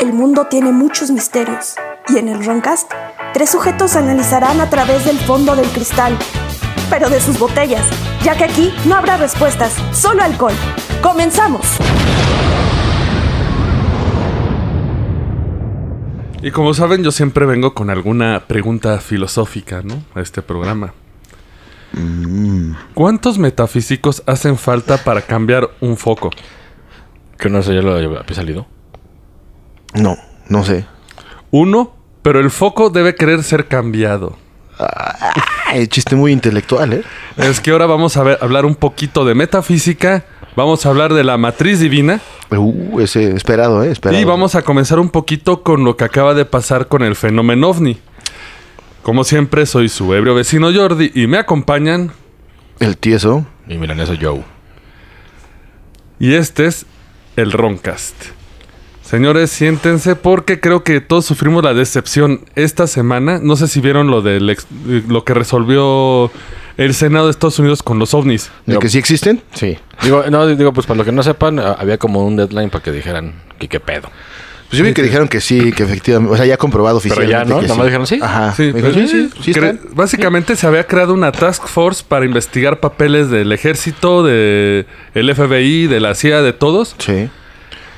el mundo tiene muchos misterios. Y en el Roncast, tres sujetos analizarán a través del fondo del cristal, pero de sus botellas, ya que aquí no habrá respuestas, solo alcohol. ¡Comenzamos! Y como saben, yo siempre vengo con alguna pregunta filosófica, ¿no? A este programa. ¿Cuántos metafísicos hacen falta para cambiar un foco? Que no sé, ya lo había salido. No, no sé. Uno, pero el foco debe querer ser cambiado. Ay, chiste muy intelectual, ¿eh? Es que ahora vamos a ver- hablar un poquito de metafísica, vamos a hablar de la matriz divina Uh, ese esperado, ¿eh? Esperado. y vamos a comenzar un poquito con lo que acaba de pasar con el fenómeno ovni. Como siempre, soy su ebrio vecino Jordi y me acompañan El tieso. Y Milaneso Joe. y este es el Roncast. Señores, siéntense porque creo que todos sufrimos la decepción esta semana. No sé si vieron lo del ex- lo que resolvió el Senado de Estados Unidos con los ovnis. ¿De Digo- que sí existen? Sí. Digo, no, digo, pues para los que no sepan, a- había como un deadline para que dijeran que qué pedo. Pues yo vi que dijeron que sí, que efectivamente. O sea, ya comprobado Pero oficialmente. ya, ¿no? que Nomás dijeron sí. Ajá. Sí, dijo, sí, sí. Básicamente se había creado una task force para investigar papeles del ejército, de el FBI, de la CIA, de todos, Sí.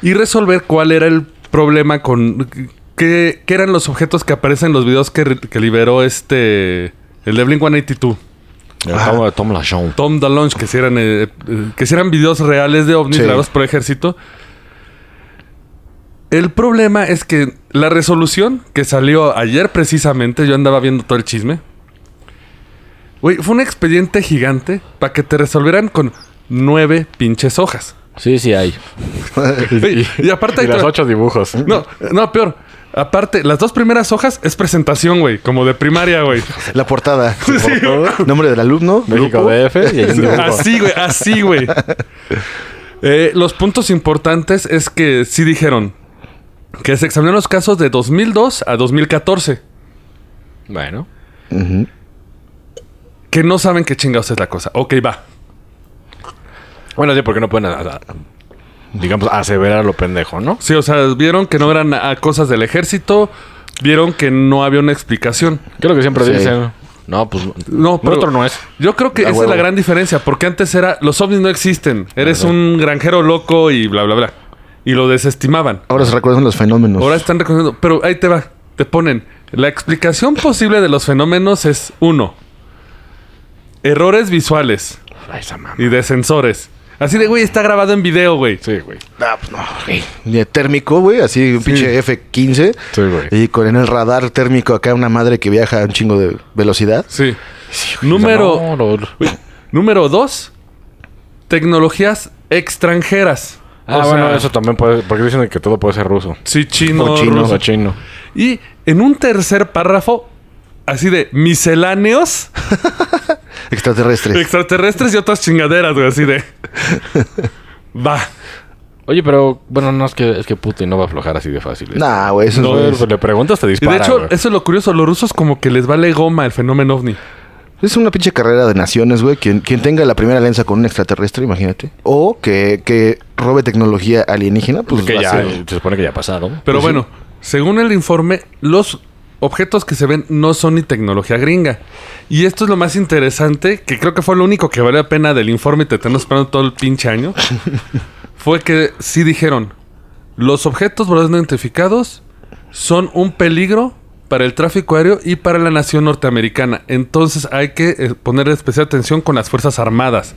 Y resolver cuál era el problema con qué, qué eran los objetos que aparecen en los videos que, liberó este el de Blink 182, El Tom, Lachon. Tom DeLonge, que si eran eh, eh, que si eran videos reales de ovnis Sí. grabados por ejército. El problema es que la resolución que salió ayer precisamente, yo andaba viendo todo el chisme. Güey, fue un expediente gigante para que te resolvieran con nueve pinches hojas. Sí, sí hay. Y aparte Y hay los ocho dibujos. No, no, peor. Aparte, las dos primeras hojas es presentación, güey, como de primaria, güey. La portada. Nombre del alumno. México. DF y dibujo. Así, güey, así, güey. Eh, los puntos importantes es que sí dijeron que se examinaron los casos de 2002 a 2014. Bueno. Que no saben qué chingados es la cosa. Ok, va. Bueno, sí, porque no pueden, digamos, aseverar lo pendejo, ¿no? Sí, o sea, vieron que no eran ah, cosas del ejército. Vieron que no había una explicación. Que es lo que siempre Sí. dicen. No, pues No, pero- otro no es. Yo creo que esa huevo. es la gran diferencia. Porque antes era, los ovnis no existen. Eres un granjero loco y bla, bla, bla. Y lo desestimaban. Ahora se recuerdan los fenómenos. Ahora están reconociendo. Pero ahí te va. Te ponen. La explicación posible de los fenómenos es uno. Errores visuales Ay, esa mamá. y de sensores. Así de, güey, está grabado en video, güey. Sí, güey. Ah, pues no, güey. Y térmico, güey. Así un pinche F-15. Sí, güey. Y con en el radar térmico acá una madre que viaja a un chingo de velocidad. Sí. Número, No, no, no. número dos. Tecnologías extranjeras. Ah, O bueno, sea, eso también puede... Porque dicen que todo puede ser ruso. Sí, chino, O chino. ruso. O chino. Y en un tercer párrafo, así de misceláneos Extraterrestres. extraterrestres y otras chingaderas, güey, así de. Va. Oye, pero... Bueno, no, es que, es que Putin no va a aflojar así de fácil. Nah, güey. Eso No, es, le preguntas, te Y dispara, de hecho, güey. eso es lo curioso. Los rusos como que les vale goma el fenómeno ovni. es una pinche carrera de naciones, güey. Quien, quien tenga la primera alianza con un extraterrestre, imagínate. O que, que robe tecnología alienígena, pues que va a ya, ser- se supone que ya ha pasado. Pero Pues sí. bueno, según el informe, los objetos que se ven no son ni tecnología gringa. Y esto es lo más interesante, que creo que fue lo único que valió la pena del informe y te tenemos esperando todo el pinche año. fue que sí dijeron, los objetos voladores no identificados son un peligro para el tráfico aéreo y para la nación norteamericana. Entonces hay que eh, poner especial atención con las Fuerzas Armadas.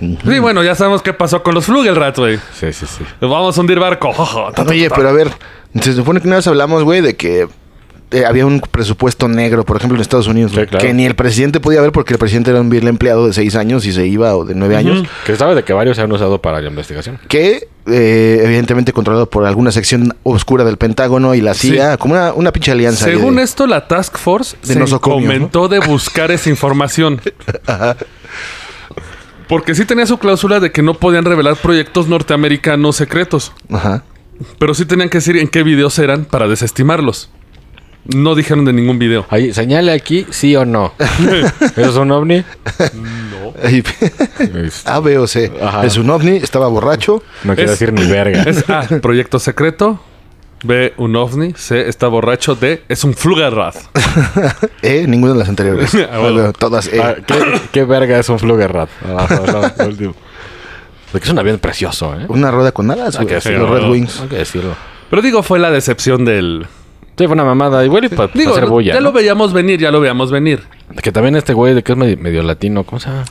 Sí, bueno, ya sabemos qué pasó con los Flugelrats, güey. Sí, sí, sí. Vamos a hundir barco. Oye, pero a ver, se supone que una vez hablamos, güey, de que eh, había un presupuesto negro, por ejemplo, en Estados Unidos, Sí, güey, claro. que ni el presidente podía ver porque el presidente era un vil empleado de seis años y se iba o de nueve años, Que sabe de que varios se han usado para la investigación. que eh, evidentemente controlado por alguna sección oscura del Pentágono y la CIA, Sí. como una, una pinche alianza. Según de- esto, la Task Force De se comentó de buscar esa información. Porque sí tenía su cláusula de que no podían revelar proyectos norteamericanos secretos. Ajá. Pero sí tenían que decir en qué videos eran para desestimarlos. no dijeron de ningún video. Ahí, señale aquí, sí o no. ¿Eso es un ovni? Ahí- A, B o C. Ajá. Es un ovni, estaba borracho. No quiero Es- decir ni verga. Es A, proyecto secreto. B, un ovni. C, está borracho. D, es un Flugerrad. E, ninguna de las anteriores. Ah, bueno. Bueno, Todas E. Ah, ¿qué, qué verga es un no, lo último. Porque es un avión precioso, ¿eh? Una rueda con alas, Hay güey. que Los decirlo. Red Wings. Hay que decirlo. Pero digo, fue la decepción del... Sí, fue una mamada. Igual y para Digo, hacer bulla. ya ¿no? lo veíamos venir, ya lo veíamos venir. Que también este güey de que es medio, medio latino, ¿cómo se llama?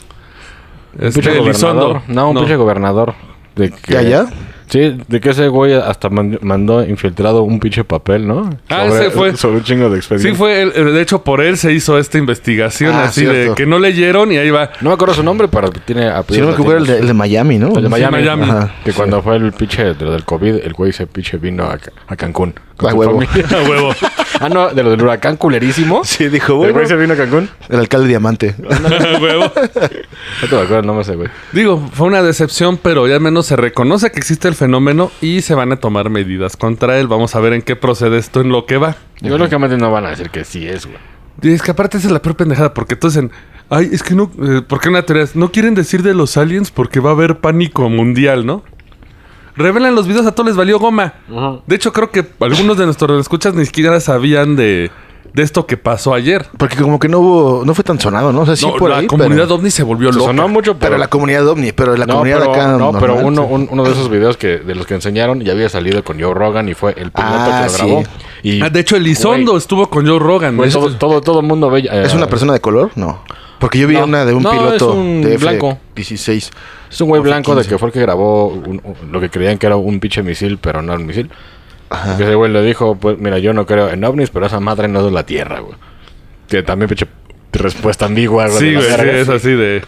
Un Este, pinche Elizondo. gobernador. No, un pinche gobernador. De que, ¿Ya, ya? Sí, de que ese güey hasta man- mandó infiltrado un pinche papel, ¿no? Ah, ese fue. Sobre un chingo de expedientes. Sí, fue, el- de hecho, por él se hizo esta investigación Ah, así de que no leyeron y ahí va. No me acuerdo su nombre, pero tiene Si no me era el de, el de Miami, ¿no? El de Miami. Miami. Ajá. Que cuando fue el pinche del COVID, el güey se pinche vino a, a Cancún. A huevo. familia. A huevo. ah, no, de lo del huracán culerísimo. Sí, dijo, El bueno. güey se vino a Cancún. El alcalde Diamante. A huevo. No te me acuerdo el nombre ese güey. Digo, fue una decepción, pero ya al menos se reconoce que existe el fenómeno y se van a tomar medidas contra él. Vamos a ver en qué procede esto en lo que va. Yo lógicamente no van a decir que sí es, güey. Y es que aparte esa es la peor pendejada, porque entonces, en- ay, es que no, eh, porque una teoría es, no quieren decir de los aliens porque va a haber pánico mundial, ¿no? Revelan los videos, a todos les valió goma. De hecho, creo que algunos de nuestros escuchas ni siquiera sabían de, de esto que pasó ayer. Porque como que no hubo... No fue tan sonado, ¿no? O sea, sí No, por la ahí, comunidad pero... ovni se volvió Se loca. sonó mucho, pero... Pero la comunidad ovni, pero la no, comunidad pero, acá... no, pero normal, uno, sí. un- uno de esos videos que de los que enseñaron ya había salido con Joe Rogan y fue el piloto Ah, que lo sí. grabó. Y, Ah, de hecho, Elizondo Güey, estuvo con Joe Rogan. todo, todo, todo el mundo ve... eh, ¿Es una persona de color? No. Porque yo vi No. una de un No, piloto es un de blanco. F-16. Es un güey blanco de 15. que fue el que grabó un- un- lo que creían que era un pinche misil, pero no era un misil. Ajá. Que ese güey le dijo, pues mira, yo no creo en ovnis, pero esa madre no es de la Tierra, güey. Que también pinche respuesta ambigua, güey. Sí, de güey, sí, es así de...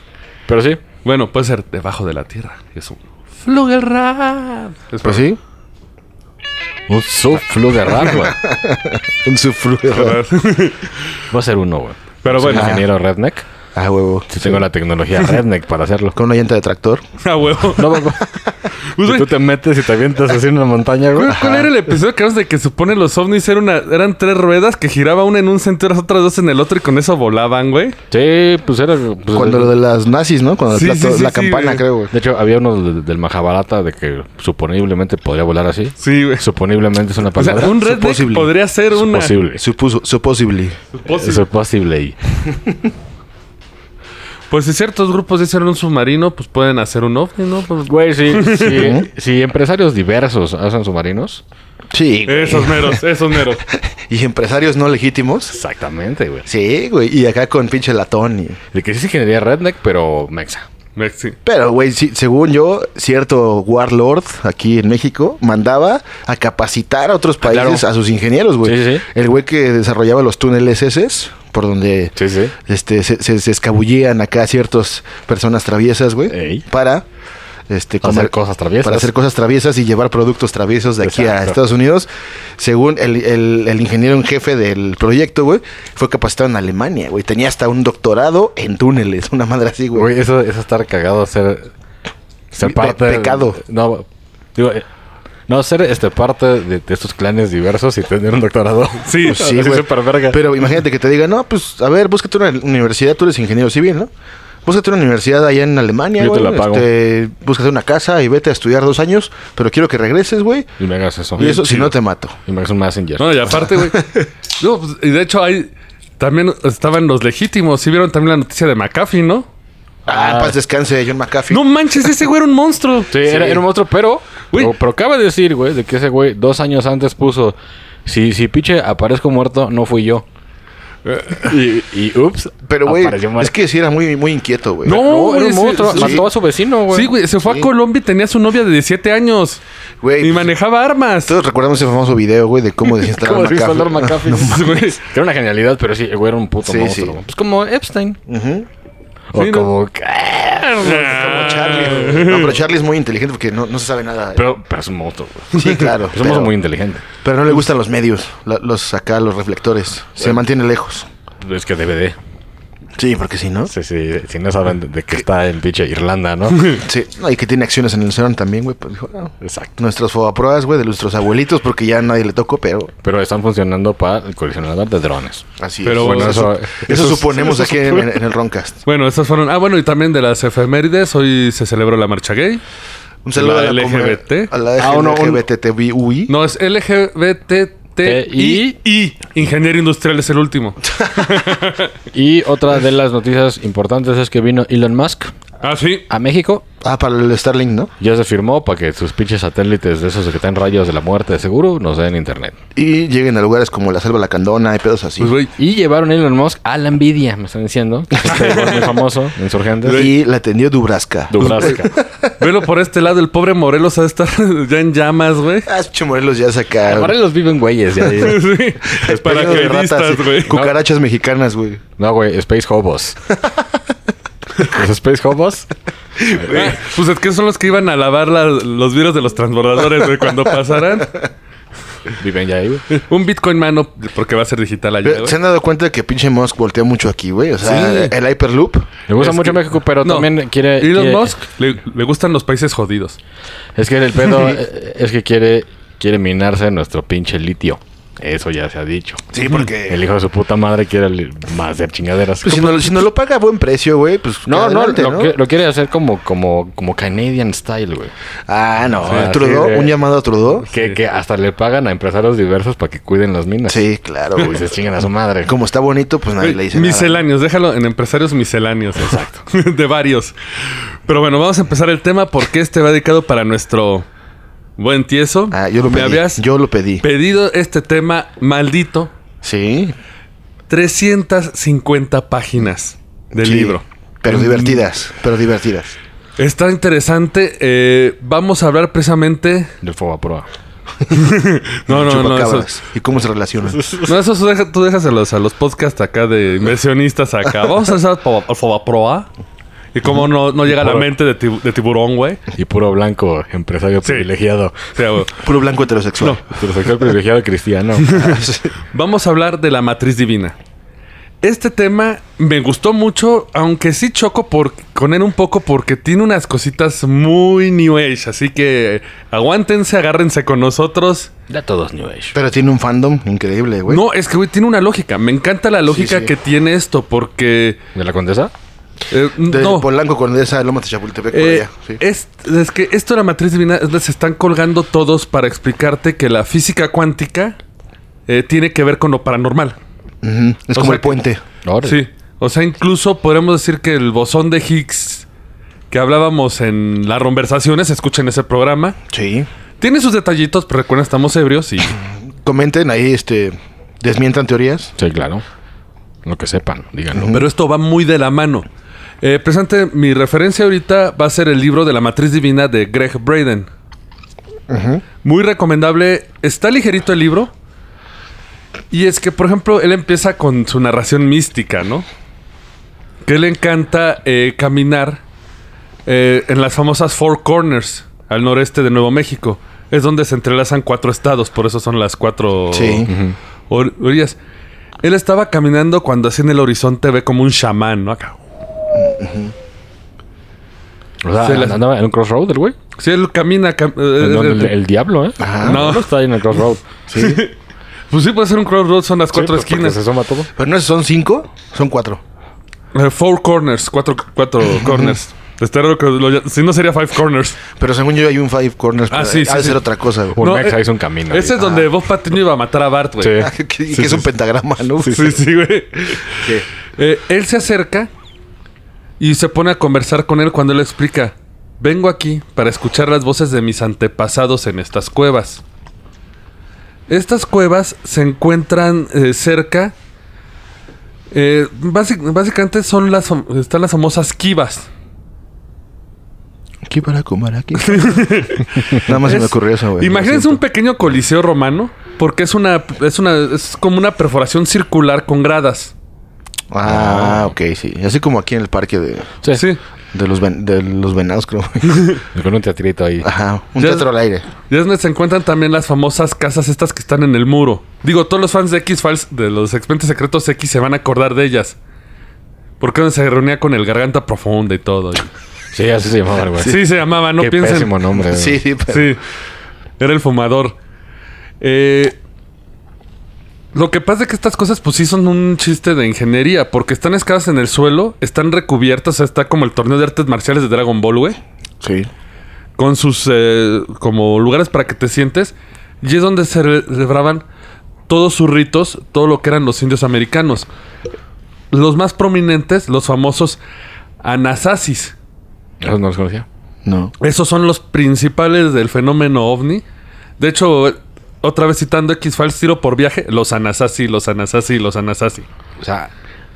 Pero sí. Bueno, puede ser debajo de la tierra. Es un... Flugelrad. Es Pues sí. Un subflugerrat, güey. Un sufru. Voy a hacer uno, güey. Pero bueno, ingeniero redneck. Ah, huevo. Si tengo la tecnología redneck para hacerlo. Con una llanta de tractor. a huevo. No, no, no. Pues, Si güey, tú te metes y te avientas así en una montaña, güey. ¿Cuál, era el episodio que de que supone los ovnis eran, una, eran tres ruedas que giraba una en un sentido, las otras dos en el otro y con eso volaban, güey? Sí, pues era... pues, Cuando el- lo de las nazis, ¿no? Cuando el Sí, plato- sí, sí, la sí, campana, güey. creo, güey. De hecho, había uno del, del Mahabharata de que suponiblemente podría volar así. Sí, güey. Suponiblemente es una O sea, palabra. un redneck podría ser una... posible. Supuso, supposedly. Eso es posible. Pues si ciertos grupos dicen un submarino, pues pueden hacer un ovni, ¿no? Pues, Güey, sí, sí, si empresarios diversos hacen submarinos. Sí, güey. esos meros, esos meros. Y empresarios no legítimos. Exactamente, güey. Sí, güey. Y acá con pinche latón. y- De que sí es ingeniería redneck, pero mexa. Sí. Pero, güey, sí, según yo, cierto warlord aquí en México mandaba a capacitar a otros países Ah, claro. a sus ingenieros, güey. Sí. El güey que desarrollaba los túneles esos, por donde este, se, se- se escabullían acá ciertas personas traviesas, güey, Ey. para este, Hacer cosas traviesas. Para hacer cosas traviesas y llevar productos traviesos de aquí a. Estados Unidos. Según el, el- el ingeniero en jefe del proyecto, güey, fue capacitado en Alemania, güey. Tenía hasta un doctorado en túneles, una madre así, güey. Güey, eso, eso estar cagado, ser. Ser parte. de- pecado. no, digo. eh, No, ser este parte de, de estos clanes diversos y tener un doctorado. Sí, Pues sí, güey. Pero imagínate que te digan, no, pues, a ver, búscate una universidad, tú eres ingeniero civil, ¿no? Búscate una universidad allá en Alemania, Yo te güey. la pago. Este, búscate una casa y vete a estudiar dos años, pero quiero que regreses, güey. Y me hagas eso. Y eso, si no, te mato. Y me hagas un messenger. No, y aparte, güey. no, pues, y de hecho, hay. También estaban los legítimos. Sí vieron también la noticia de McAfee, ¿no? Ah, en paz descanse, John McAfee. No manches, ese güey era un monstruo. Sí, Era, era un monstruo, pero, Güey. pero. pero acaba de decir, güey, de que ese güey dos años antes puso. Si, si piche aparezco muerto, no fui yo. Y, y ups. Pero, güey, es que sí era muy, muy inquieto, güey. No, No, era güey, un monstruo. sí. Mató a su vecino, güey. Sí, güey, se fue Sí. a Colombia y tenía su novia de 17 años. Güey, y pues, manejaba armas. Todos recordamos ese famoso video, güey, de cómo desinstalar ¿Cómo McAfee. McAfee? No. Que era una genialidad, pero sí, el güey era un puto Sí, monstruo. sí. Pues como Epstein. Ujú. O Sí, ¿no? como... Charlie. No, pero Charlie es muy inteligente porque no, no se sabe nada. Pero, pero es un güey. sí, claro. Es un monstruo pero, muy inteligente. pero no le gustan los medios, los acá, los reflectores. Se mantiene lejos. Es que DVD. Sí, porque si no. Sí, sí, si no saben de, que está en pinche Irlanda, ¿no? Sí, no, y que tiene acciones en el CERN también, güey. Pues dijo, no, Exacto. nuestros fobaproas, güey, de nuestros abuelitos, porque ya nadie le tocó, pero Pero están funcionando para el coleccionador de drones. así Pero es. bueno, eso, eso- eso eso- suponemos eso aquí en, supone- en el Roncast. Bueno, estas fueron. Ah, bueno, y también de las efemérides. Hoy se celebró la marcha gay. Un saludo La a la LGBT. A la Ah, uno- un- LGBTTBUI. No, es LGBTTI. y Ingeniero industrial es el último. Y otra de las noticias importantes es que vino Elon Musk Ah, sí. a México. Ah, para el Starlink, ¿no? Ya se firmó para que sus pinches satélites de esos que están rayos de la muerte de seguro nos den internet. Y lleguen a lugares como la Selva Lacandona y pedos así. Pues. Y llevaron a Elon Musk a la Nvidia, me están diciendo. Este muy famoso, insurgentes. y la atendió Dubraska. Dubraska. Velo por este lado. El pobre Morelos ha de estar ya en llamas, güey. Ah, pinche Morelos ya saca. Ahora los viven güeyes. ya. sí. Para que ratas, güey. Cucarachas mexicanas, güey. No, güey, Space Hobos. ¿Los Space Hobos? Pues es que son los que iban a lavar la- los vidrios de los transbordadores, güey, cuando pasaran. Viven ya ahí, güey. Un Bitcoin mano, porque va a ser digital allá, Pero, güey. ¿Se han dado cuenta que pinche Musk voltea mucho aquí, güey? O sea, Sí. el Hyperloop. Le gusta Es mucho que- México, pero No, también quiere... Elon quiere- Musk le, le gustan los países jodidos. Es que el pedo eh, es que quiere, quiere minarse nuestro pinche litio. Eso ya se ha dicho. Sí, porque. El hijo de su puta madre quiere más hacer chingaderas. Pues si, no, si no lo paga a buen precio, güey, pues. No, que no, adelante, lo, que- lo quiere hacer como, como, como Canadian style, güey. Ah, no. O sea, Trudeau, de- un llamado a Trudeau. Que, que hasta le pagan a empresarios diversos para que cuiden las minas. Sí, claro, Y güey. se chingan a su madre. Como está bonito, pues nadie le dice nada. misceláneos, déjalo en empresarios misceláneos. Exacto. de varios. Pero bueno, vamos a empezar el tema porque este va dedicado para nuestro buen tieso. Ah, yo lo Me pedí. habías Yo lo pedí. pedido este tema maldito. Sí. 350 páginas del sí. libro. Pero Mm, divertidas. Pero divertidas. Está interesante. eh, vamos a hablar precisamente. Del Fobaproa. No, no, no. Eso, Chupacabras. ¿Y cómo se relacionan? no, eso deja- tú dejas a los, a los podcasts acá de inversionistas acá. Vamos a hacer al Fobaproa. Y cómo no, no llega a la mente de, tibu- de tiburón, güey. Y puro blanco, empresario Sí. privilegiado. O sea, güey, Puro blanco heterosexual. Heterosexual privilegiado cristiano. Vamos a hablar de la matriz divina. Este tema me gustó mucho, aunque sí choco por, con él un poco porque tiene unas cositas muy New Age. Así que aguántense, agárrense con nosotros. ya todos New Age. Pero tiene un fandom increíble, güey. No, es que, güey, tiene una lógica. Me encanta la lógica sí. que tiene esto porque... ¿De la condesa? Eh, De no, Polanco con esa Loma de Chapultepec por Eh, allá. Sí. es, es que esto de la matriz divina se están colgando todos para explicarte que la física cuántica eh, tiene que ver con lo paranormal. Es o como el que- puente. Sí. O sea, incluso podemos decir que el bosón de Higgs que hablábamos en las conversaciones, escuchen ese programa, Sí. tiene sus detallitos, pero recuerden, estamos ebrios y... Comenten ahí, este. Desmientan teorías. Sí, claro. Lo que sepan, díganlo. Pero esto va muy de la mano. Eh, presente, mi referencia ahorita va a ser el libro de la matriz divina de Greg Braden. Muy recomendable. Está ligerito el libro. Y es que, por ejemplo, él empieza con su narración mística, ¿no? Que le encanta eh, caminar eh, en las famosas Four Corners, al noreste de Nuevo México. Es donde se entrelazan cuatro estados, por eso son las cuatro Sí. or- orillas. Él estaba caminando cuando así en el horizonte ve como un chamán, ¿no? Acá. O sea, Se las- andaba en un crossroad el güey. Sí, él camina. cam- eh, el, eh, el diablo, ¿eh? Ajá. No. No está ahí en el crossroad. Sí. Pues sí, puede ser un crossroad, son las cuatro Sí, pues, esquinas. Se asoma todo. Pero no son cinco, son cuatro. Eh, four corners, cuatro, cuatro corners. Está raro que lo si no sería five corners. Pero según yo hay un five corners. Ah, sí, ha sí, de sí. ser otra cosa, güey. Un No, eh, un camino. Ese ahí. es donde Bob Patiño iba a matar a Bart, güey. Sí. Ah, que, que es un pentagrama, ¿no? Sí, sí, güey. Sí. Eh, él se acerca y se pone a conversar con él cuando él explica. Vengo aquí para escuchar las voces de mis antepasados en estas cuevas. Estas cuevas se encuentran eh, cerca. eh, básic- básicamente son las están las famosas kivas. Aquí para comer aquí. Nada más se me ocurrió eso, güey. Imagínense un pequeño coliseo romano, porque es una, es una, es como una perforación circular con gradas. Siento. Ah, ok, sí. Así como aquí en el parque de, Sí. Sí. de, los, ven- de los venados, creo. Con un teatrito ahí. Ajá. Un Ya- teatro al aire. Y es donde se encuentran también las famosas casas estas que están en el muro. Digo, todos los fans de X-Files, de los expedientes secretos X, se van a acordar de ellas. Porque donde se reunía con el garganta profunda y todo. y- Sí, así se llamaba, güey. Sí, se llamaba, no Qué piensen. pésimo nombre. güey. Sí, sí, pero- Sí, era el fumador. Eh, lo que pasa es que estas cosas, pues sí son un chiste de ingeniería, porque están escadas en el suelo, están recubiertas, o sea, está como el torneo de artes marciales de Dragon Ball, güey, Sí. con sus eh, como lugares para que te sientes, y es donde se celebraban todos sus ritos, todo lo que eran los indios americanos. Los más prominentes, los famosos Anasasis. Eso no los conocía. No. Esos son los principales del fenómeno ovni. De hecho, otra vez citando X-Files, tiro por viaje, los Anasazi, los Anasazi, los Anasazi. O sea,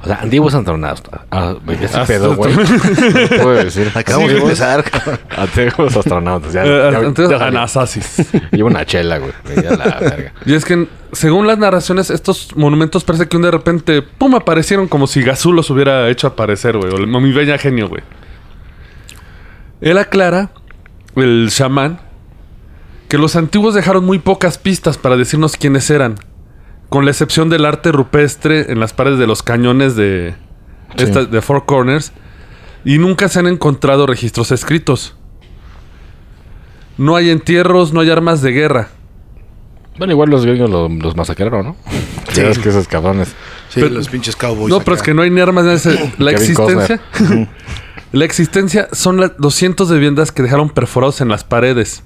o sea, antiguos astronautas. Ah, ese Ah, pedo, güey. No puedo decir. Acabamos de empezar. Antiguos astronautas. Ya, Eh, ya- entonces, déjale. Anasazis. Lleva una chela, güey. Ya la verga. y es que, según las narraciones, estos monumentos parece que un de repente, pum, aparecieron como si Gazú los hubiera hecho aparecer, güey. O mi bella genio, güey. Él aclara, el chamán, que los antiguos dejaron muy pocas pistas para decirnos quiénes eran. Con la excepción del arte rupestre en las paredes de los cañones de, Sí. esta- de Four Corners. Y nunca se han encontrado registros escritos. No hay entierros, no hay armas de guerra. Bueno, igual los gringos lo- los masacraron, ¿no? Sí. Ves que esos cabrones. Sí, Pero- los pinches cowboys. No, pero es que no hay ni armas. ni ese- La existencia. la existencia son la- los cientos de viviendas que dejaron perforados en las paredes.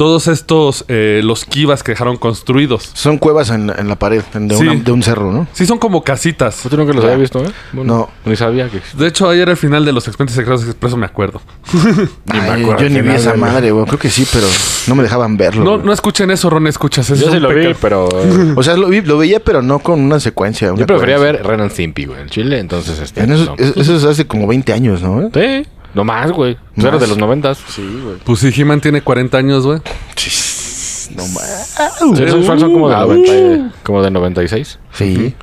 Todos estos, eh, los kivas que dejaron construidos. Son cuevas en, en la pared, en- de, Sí. una- de un cerro, ¿no? Sí, son como casitas. Yo nunca los había visto, ¿eh? Bueno, No. Ni sabía que. De hecho, ayer al final de los expedientes secretos expreso me acuerdo. Ni me acuerdo yo ni vi esa madre, güey. Creo que sí, pero no me dejaban verlo. No, no escuchen eso, Ron, escuchas. eso Yo es sí lo vi, pero... O sea, lo, vi- lo veía, pero no con una secuencia. una Yo prefería coherencia. ver Ren and Stimpy, güey, en Chile, entonces este... En eso, no. eso es hace como 20 años, ¿no? Sí, no más, güey. ¿Más? Era de los noventas. Sí, güey. Pues si He-Man tiene 40 años, güey. No más. Sí, esos fans son como de, Ah, 90 y- como de 96. Sí.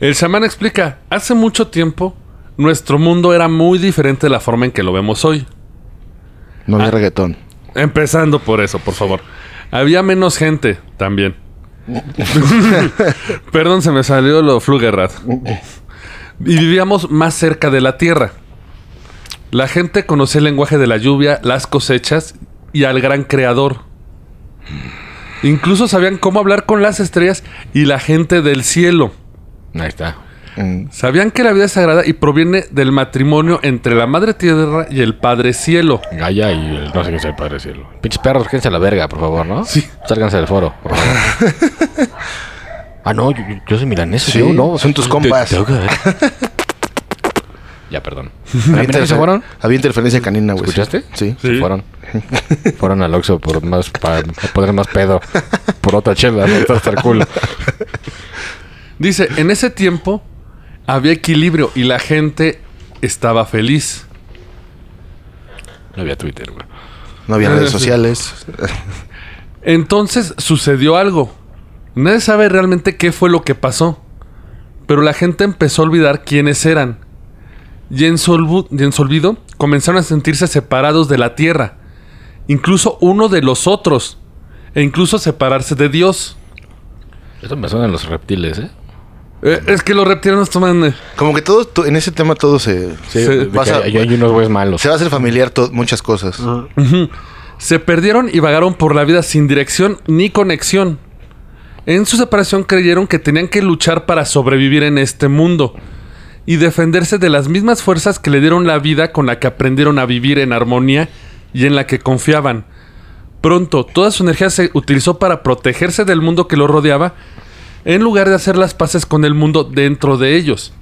El chamán explica, hace mucho tiempo, nuestro mundo era muy diferente de la forma en que lo vemos hoy. No Ah. había reggaetón. Empezando por eso, por favor. Había menos gente también. Perdón, se me salió lo flugerrat. Y vivíamos más cerca de la tierra. La gente conocía el lenguaje de la lluvia, las cosechas y al gran creador. Incluso sabían cómo hablar con las estrellas y la gente del cielo. Ahí está. Mm. Sabían que la vida es sagrada y proviene del matrimonio entre la madre tierra y el padre cielo. Gaia y el, no sé qué es el padre cielo. Pinches perros, quédense a la verga, por favor, ¿no? Sí. Sálganse del foro, por favor. ah, no, yo, yo- soy milanés. Sí, yo no. son tus compas. Te- tengo que ver. Ya, perdón. Había, ¿A mí no se fueron? había interferencia canina, güey. ¿Escuchaste? Sí. Se fueron. fueron al Oxxo por más, para poner más pedo. Por otra chela, no está hasta el culo. Dice, en ese tiempo había equilibrio y la gente estaba feliz. No había Twitter, güey. No había redes sociales. Entonces sucedió algo. Nadie sabe realmente qué fue lo que pasó. Pero la gente empezó a olvidar quiénes eran. Y en, su olvu- y en su olvido comenzaron a sentirse separados de la tierra. Incluso uno de los otros. E incluso separarse de Dios. Eso me suenan los reptiles, ¿eh? Eh, es que los reptilianos toman... eh, Como que todo, to- en ese tema todo se... Se- a- hay, hay unos güeyes malos. Se va a hacer familiar muchas cosas. Se perdieron y vagaron por la vida sin dirección ni conexión. En su separación creyeron que tenían que luchar para sobrevivir en este mundo y defenderse de las mismas fuerzas que le dieron la vida con la que aprendieron a vivir en armonía y en la que confiaban. Pronto, toda su energía se utilizó para protegerse del mundo que lo rodeaba en lugar de hacer las paces con el mundo dentro de ellos.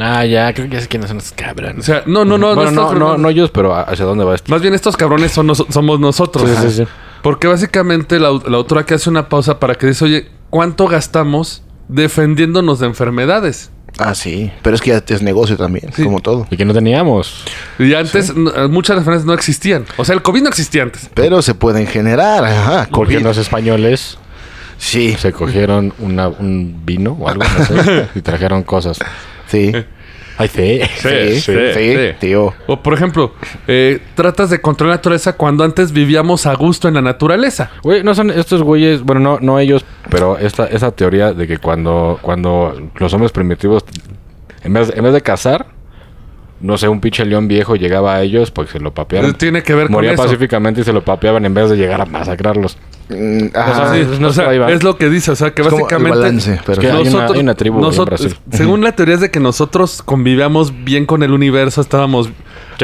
Ah, ya, creo que ya sé quiénes son esos cabrones. O sea, no, no, no, bueno, no, no, no ellos, pero ¿hacia dónde va esto? Más bien estos cabrones son nos- somos nosotros. Sí, sí, sí. Porque básicamente la, la autora que hace una pausa para que dice, oye, ¿cuánto gastamos defendiéndonos de enfermedades? Ah, sí. Pero es que ya es negocio también, Sí. como todo. Y que no teníamos. Y antes n- muchas enfermedades no existían. O sea, el COVID no existía antes. Pero se pueden generar. Ajá, Porque COVID. los españoles Sí, se cogieron una, un vino o algo, no sé, y trajeron cosas. sí. Ay, sí. Sí, sí, sí. tío. O por ejemplo, eh, tratas de controlar la naturaleza cuando antes vivíamos a gusto en la naturaleza. Güey, no son estos güeyes, bueno, no, no ellos, pero esta, esa teoría de que cuando, cuando los hombres primitivos En vez, en vez de cazar, no sé, un pinche león viejo llegaba a ellos porque se lo papearon. Tiene que ver con Moría eso. pacíficamente y se lo papeaban en vez de llegar a masacrarlos. Mm, O sea, ajá. sí, no o sea, es lo que dice, o sea, que Es como el básicamente balance, pero Es que hay una- hay una tribu en nosotros- Brasil. según la teoría es de que nosotros convivíamos bien con el universo, estábamos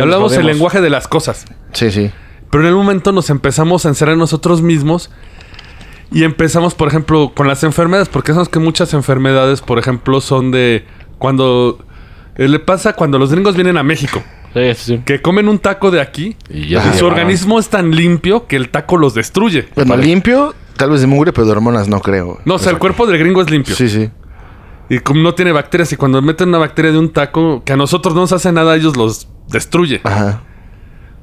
hablábamos el lenguaje de las cosas, Sí, sí. pero en el momento nos empezamos a encerrar en nosotros mismos y empezamos, por ejemplo, con las enfermedades, porque sabemos que muchas enfermedades, por ejemplo, son de cuando eh, le pasa cuando los gringos vienen a México, Sí, sí, sí. que comen un taco de aquí Y ya su llevaron. organismo es tan limpio que el taco los destruye. Bueno, limpio, tal vez de mugre, pero de hormonas no creo. No, o sea, el cuerpo del gringo es limpio. Sí, sí. Y como no tiene bacterias, y cuando meten una bacteria de un taco que a nosotros no nos hace nada, ellos los destruye. Ajá.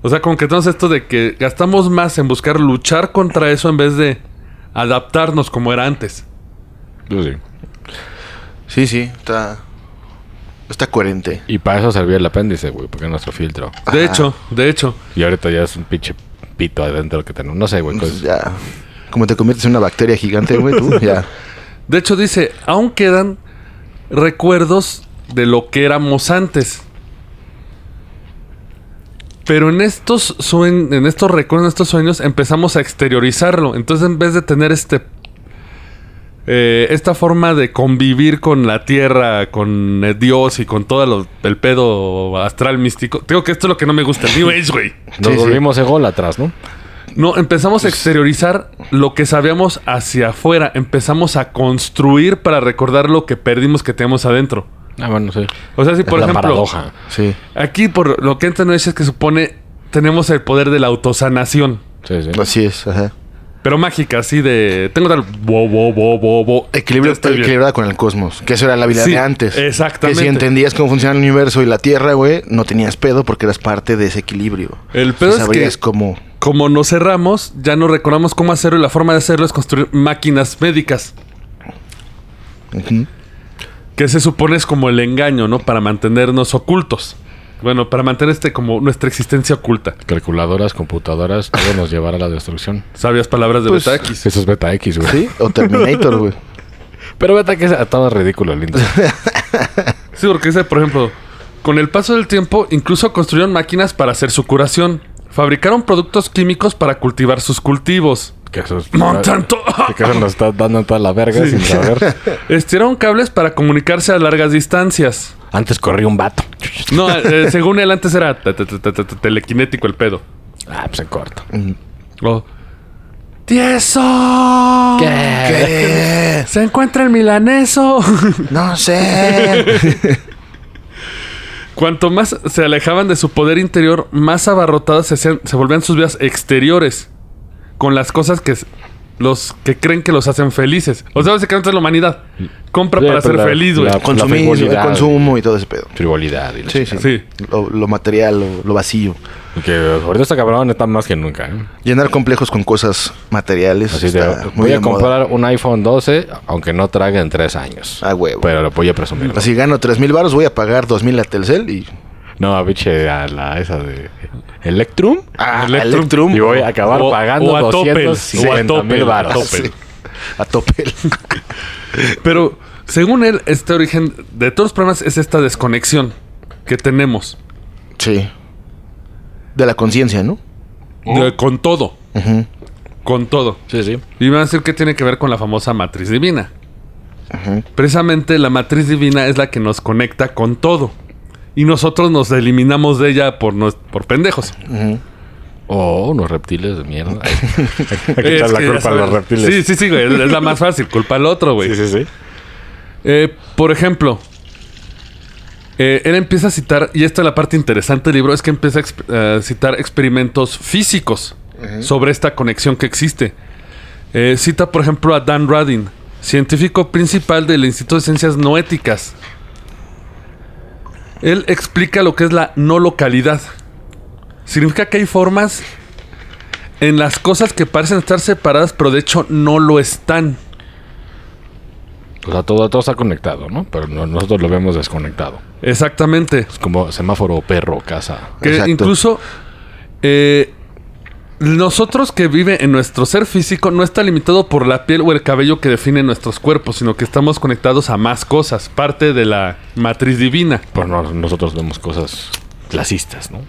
O sea, como que tenemos esto de que gastamos más en buscar luchar contra eso en vez de adaptarnos como era antes. Sí. Sí, sí. Está. Está coherente. Y para eso servía el apéndice, güey, porque es nuestro filtro. De hecho, de hecho. Y ahorita ya es un pinche pito adentro que tenemos. No sé, güey. Pues ya. Como te conviertes en una bacteria gigante, güey, tú, ya. De hecho, dice, aún quedan recuerdos de lo que éramos antes. Pero en estos suen- en estos recuerdos, en estos sueños, empezamos a exteriorizarlo. Entonces, en vez de tener este eh, esta forma de convivir con la tierra, con eh, Dios y con todo lo- el pedo astral místico. Digo que esto es lo que no me gusta. El New Age, güey. Nos Sí, sí. volvimos ególatras, ¿no? No, empezamos a exteriorizar lo que sabíamos hacia afuera. Empezamos a construir para recordar lo que perdimos que tenemos adentro. Ah, bueno, sí. O sea, si por la ejemplo, paradoja. Sí. aquí por lo que entra no es que supone tenemos el poder de la autosanación. Sí, sí. Así es, ajá. Pero mágica, así de... Tengo tal... Bo, bo, bo, bo, bo. Equilibrio, equilibrada con el cosmos. Que eso era la vida Sí, de antes. exactamente. Que si entendías cómo funciona el universo y la Tierra, güey, no tenías pedo porque eras parte de ese equilibrio. El pedo O sea, es que- cómo... Como nos cerramos, ya no recordamos cómo hacerlo y la forma de hacerlo es construir máquinas médicas. Que se supone es como el engaño, ¿no? Para mantenernos ocultos. Bueno, para mantener este como nuestra existencia oculta. Calculadoras, computadoras, todo nos llevará a la destrucción. Sabias palabras de Pues, Beta X. Eso es Beta X, güey. ¿Sí? O Terminator, güey. Pero Beta X es todo ridículo, lindo. Sí, porque dice, por ejemplo, con el paso del tiempo, incluso construyeron máquinas para hacer su curación. Fabricaron productos químicos para cultivar sus cultivos. Que eso es... Monsanto. Que eso nos está dando toda la verga sin saber. Estiraron cables para comunicarse a largas distancias. Antes corría un vato. No, eh, según él antes era te- te- te- te- te- telequinético el pedo. Ah, pues en corto. Oh. ¡Tieso! ¿Qué? Se encuentra el milaneso. No sé. Cuanto más se alejaban de su poder interior, más abarrotadas se, se volvían sus vidas exteriores. Con las cosas que los que creen que los hacen felices. O sea, básicamente es la humanidad. Compra Sí, para pues ser la- feliz, güey. la- Consumismo, el frivolidad. consumo y todo ese pedo. Frivolidad. Y Sí, chingada. Sí. Lo, lo material, lo, lo vacío. Que ahorita está cabrón, está más que nunca. ¿eh? Llenar complejos con cosas materiales. Así de, está muy voy de a moda. comprar un iPhone 12, aunque no trague en tres años. Ah, huevo. Pero lo voy a presumir. Así gano 3 mil baros, voy a pagar 2 mil a Telcel y... No, biche, a la esa de Electrum. Ah, Electrum. Electrum. Y voy a acabar O- pagando o a Topel, 250 o a mil Topel, baros. a Topel. Sí, a Topel. Pero según él, este origen de todos los problemas es esta desconexión que tenemos sí. De la conciencia, ¿no? de- con todo. Con todo. Sí, sí. Y me van a decir que tiene que ver con la famosa matriz divina. Precisamente la matriz divina es la que nos conecta con todo. Y nosotros nos eliminamos de ella por, nos- por pendejos. Ujú. Oh, unos reptiles de mierda. Hay que echar la culpa a los reptiles. Sí, sí, sí, güey. Es la más fácil. Culpa al otro, güey. sí, sí, sí. Eh, por ejemplo, eh, él empieza a citar, y esta es la parte interesante del libro, es que empieza a exp- citar experimentos físicos sobre esta conexión que existe. Eh, cita, por ejemplo, a Dan Radin, científico principal del Instituto de Ciencias Noéticas. Él explica lo que es la no localidad. Significa que hay formas en las cosas que parecen estar separadas, pero de hecho no lo están. O sea, todo, todo está conectado, ¿no? Pero no- nosotros lo vemos desconectado. Exactamente. Es como semáforo, perro, casa. Que Exacto. incluso eh, nosotros que vive en nuestro ser físico no está limitado por la piel o el cabello que define nuestros cuerpos, sino que estamos conectados a más cosas, parte de la matriz divina. Pues no, nosotros vemos cosas clasistas, ¿no?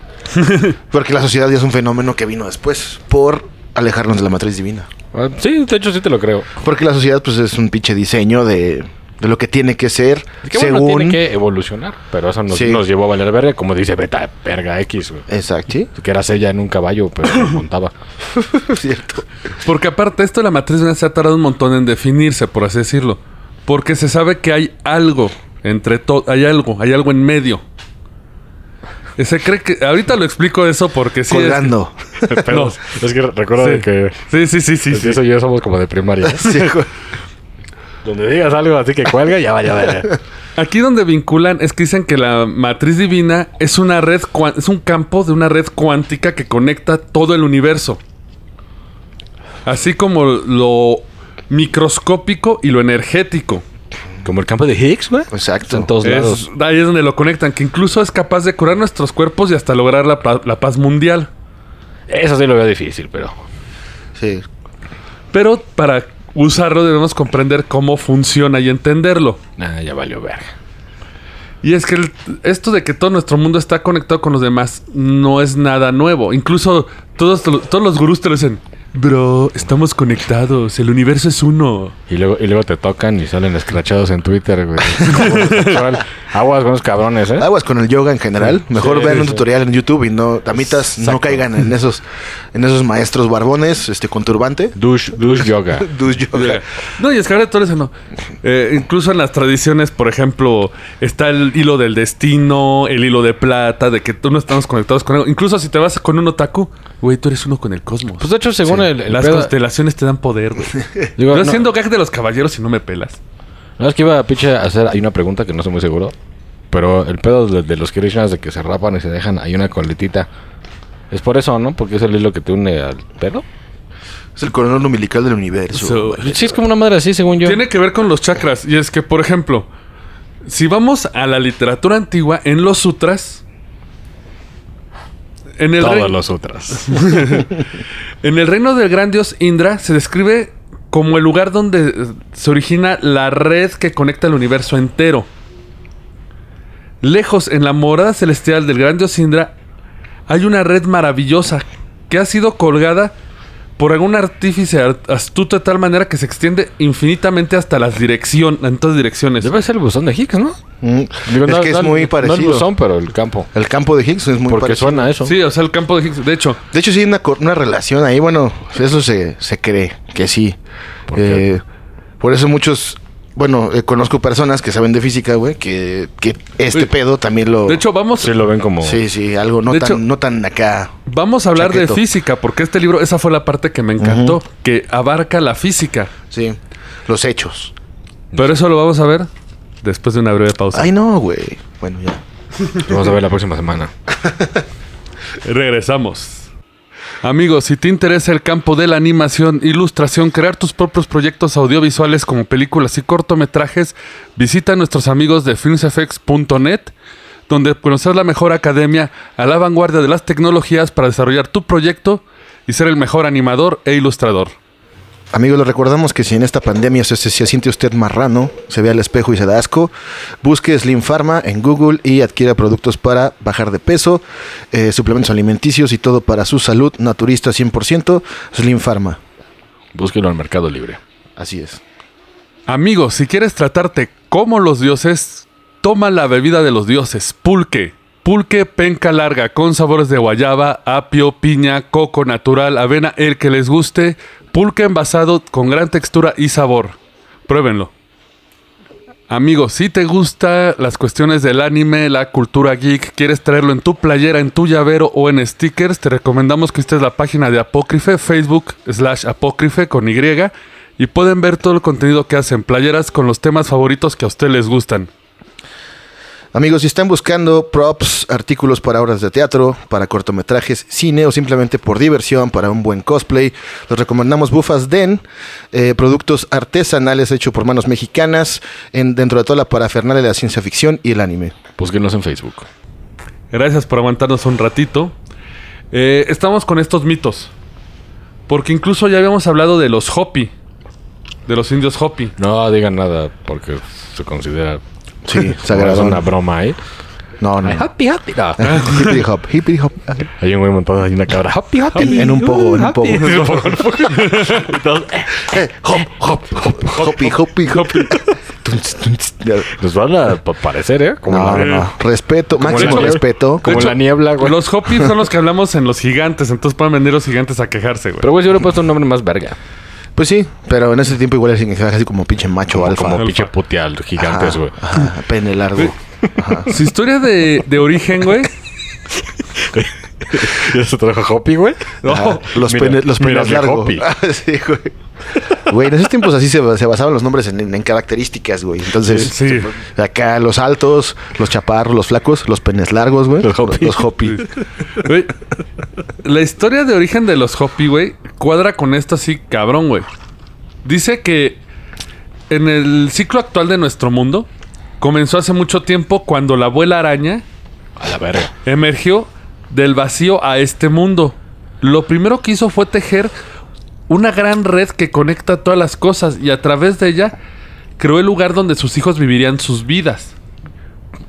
Porque la sociedad ya es un fenómeno que vino después por alejarnos de la matriz divina. Ah, Sí, de hecho sí te lo creo. Porque la sociedad pues es un pinche diseño de, de lo que tiene que ser Que bueno, según... tiene que evolucionar, pero eso nos, Sí. nos llevó a valer verga, como dice Beta Verga X, güey. Exacto, ¿sí? Que era ella en un caballo, pero no montaba. Cierto. Porque aparte esto de la matriz se ha tardado un montón en definirse, por así decirlo. Porque se sabe que hay algo entre todo, hay algo, hay algo en medio. Se cree que ahorita lo explico eso porque sí es- Colgando. Pero No. es que recuerda Sí. que Sí, sí, sí, sí. es que sí. eso y yo somos como de primaria. Donde digas algo así que cuelga, ya vaya, vaya. Aquí donde vinculan es que dicen que la matriz divina es una red, es un campo de una red cuántica que conecta todo el universo. Así como lo microscópico y lo energético. Como el campo de Higgs, güey. Exacto. En todos Es- lados. ahí es donde lo conectan, que incluso es capaz de curar nuestros cuerpos y hasta lograr la, la paz mundial. Eso sí lo veo difícil, pero. Sí. Pero para usarlo debemos comprender cómo funciona y entenderlo. Nah, ya valió verga. Y es que el- esto de que todo nuestro mundo está conectado con los demás no es nada nuevo. Incluso todos, todos los gurús te lo dicen. Bro, estamos conectados, el universo es uno. Y luego, y luego te tocan y salen escrachados en Twitter, güey. Aguas con los cabrones, ¿eh? Aguas con el yoga en general. Mejor Sí, vean sí, un sí. tutorial en YouTube y no, tamitas, no caigan en esos, en esos maestros barbones, este, con turbante. Douche, douche yoga. Dus yoga. No, y es que ahora todo eso no. Eh, incluso en las tradiciones, por ejemplo, está el hilo del destino, el hilo de plata, de que tú no estamos conectados con algo. Incluso si te vas con un otaku, güey, tú eres uno con el cosmos. Pues de hecho, según el, el Las pedo- constelaciones te dan poder, güey. Digo, Yo no- haciendo gag de los caballeros y no me pelas. No, es que iba a pinche a hacer. Hay una pregunta que no estoy muy seguro. Pero el pedo de, de los Krishnas de que se rapan y se dejan. Hay una coletita. Es por eso, ¿no? Porque es el hilo que te une al pelo. Es el coronel umbilical del universo. So, Sí, es como una madre así, según yo. Tiene que ver con los chakras. Y es que, por ejemplo, si vamos a la literatura antigua, en los sutras. En el, Todos rei- los otras. en el reino del gran dios Indra se describe como el lugar donde eh, se origina la red que conecta el universo entero. Lejos, en la morada celestial del gran dios Indra, hay una red maravillosa que ha sido colgada por algún artífice ar- astuto de tal manera que se extiende infinitamente hasta las direcciones, en todas direcciones. Debe ser el buzón de Higgs, ¿no? Mm. Digo, es no- que es no- muy No parecido. el buzón, pero el campo. El campo de Higgs es muy Porque parecido. suena eso. Sí, o sea, el campo de Higgs. De hecho, De hecho, sí hay una, relación ahí. Bueno, eso se, se cree que sí. ¿Por? Eh, por eso muchos... Bueno, eh, conozco personas que saben de física, güey, que, que este Uy. pedo también lo... de hecho, vamos, Sí lo ven como... Sí, sí, algo no, De tan, hecho- no tan acá. vamos a hablar Chaqueto. de física, porque este libro, esa fue la parte que me encantó, que abarca la física. Sí, los hechos. Pero eso lo vamos a ver después de una breve pausa. Ay, no, güey. Bueno, ya. Lo Vamos a ver la próxima semana. Regresamos. Amigos, si te interesa el campo de la animación, ilustración, crear tus propios proyectos audiovisuales como películas y cortometrajes, visita a nuestros amigos de filmsfx.net, donde conocer la mejor academia a la vanguardia de las tecnologías para desarrollar tu proyecto y ser el mejor animador e ilustrador. Amigos, les recordamos que si en esta pandemia se, se- se siente usted marrano, se ve al espejo y se da asco, busque Slim Pharma en Google y adquiera productos para bajar de peso, eh, suplementos alimenticios y todo para su salud, naturista 100%, Slim Pharma. Búsquelo al Mercado Libre. Así es. Amigos, si quieres tratarte como los dioses, toma la bebida de los dioses, pulque. Pulque penca larga con sabores de guayaba, apio, piña, coco natural, avena, el que les guste. Pulque envasado con gran textura y sabor. Pruébenlo. Amigos, si te gustan las cuestiones del anime, la cultura geek, quieres traerlo en tu playera, en tu llavero o en stickers, te recomendamos que estés la página de Apócrife, Facebook slash Apócrife con Y, y pueden ver todo el contenido que hacen, playeras con los temas favoritos que a ustedes les gustan. Amigos, si están buscando props, artículos para obras de teatro, para cortometrajes, cine o simplemente por diversión, para un buen cosplay, les recomendamos Bufas Den, eh, productos artesanales hechos por manos mexicanas, en, dentro de toda la parafernalia de la ciencia ficción y el anime. Búsquenos en Facebook. Gracias por aguantarnos un ratito. Eh, estamos con estos mitos. Porque incluso ya habíamos hablado de los Hopi. De los indios Hopi. No digan nada porque se considera Sí, es sagrado. una broma ahí. No, no. Happy, happy. No. Hippity hop, hippity hop. Hay un güey montado ahí una cabra. Happy, happy. En, en un poco, en un poco. Entonces, Eh, hop, hop, hop, hoppy, hoppy, hoppy. Nos van a pa- parecer, ¿eh? Como, No, la, no. Respeto, como máximo respeto. Como hecho, la niebla, güey. Los Hopi son los que hablamos en los gigantes. Entonces pueden venir los gigantes a quejarse, güey. Pero, güey, yo hubiera puesto un nombre más verga. Pues sí, pero en ese tiempo igual significaba así como pinche macho Como, alfa. como Alfa. pinche puteal, gigantes, güey. ajá, pene largo. Ajá. Su historia de, de origen, güey. ¿Ya se trajo Hopi, güey? Ajá, los Mira, penes, los penes largos. Hopi. sí, güey. Güey, en esos tiempos así se, se basaban los nombres en, en- en características, güey. Entonces, Sí. acá los altos, los chaparros, los flacos, los penes largos, güey. Los Hopi. Los hopi. Güey, La historia de origen de los Hopi, güey, cuadra con esto así cabrón, güey. Dice que en el ciclo actual de nuestro mundo comenzó hace mucho tiempo cuando la abuela araña A la verga. emergió del vacío a este mundo. Lo primero que hizo fue tejer una gran red que conecta todas las cosas y a través de ella creó el lugar donde sus hijos vivirían sus vidas.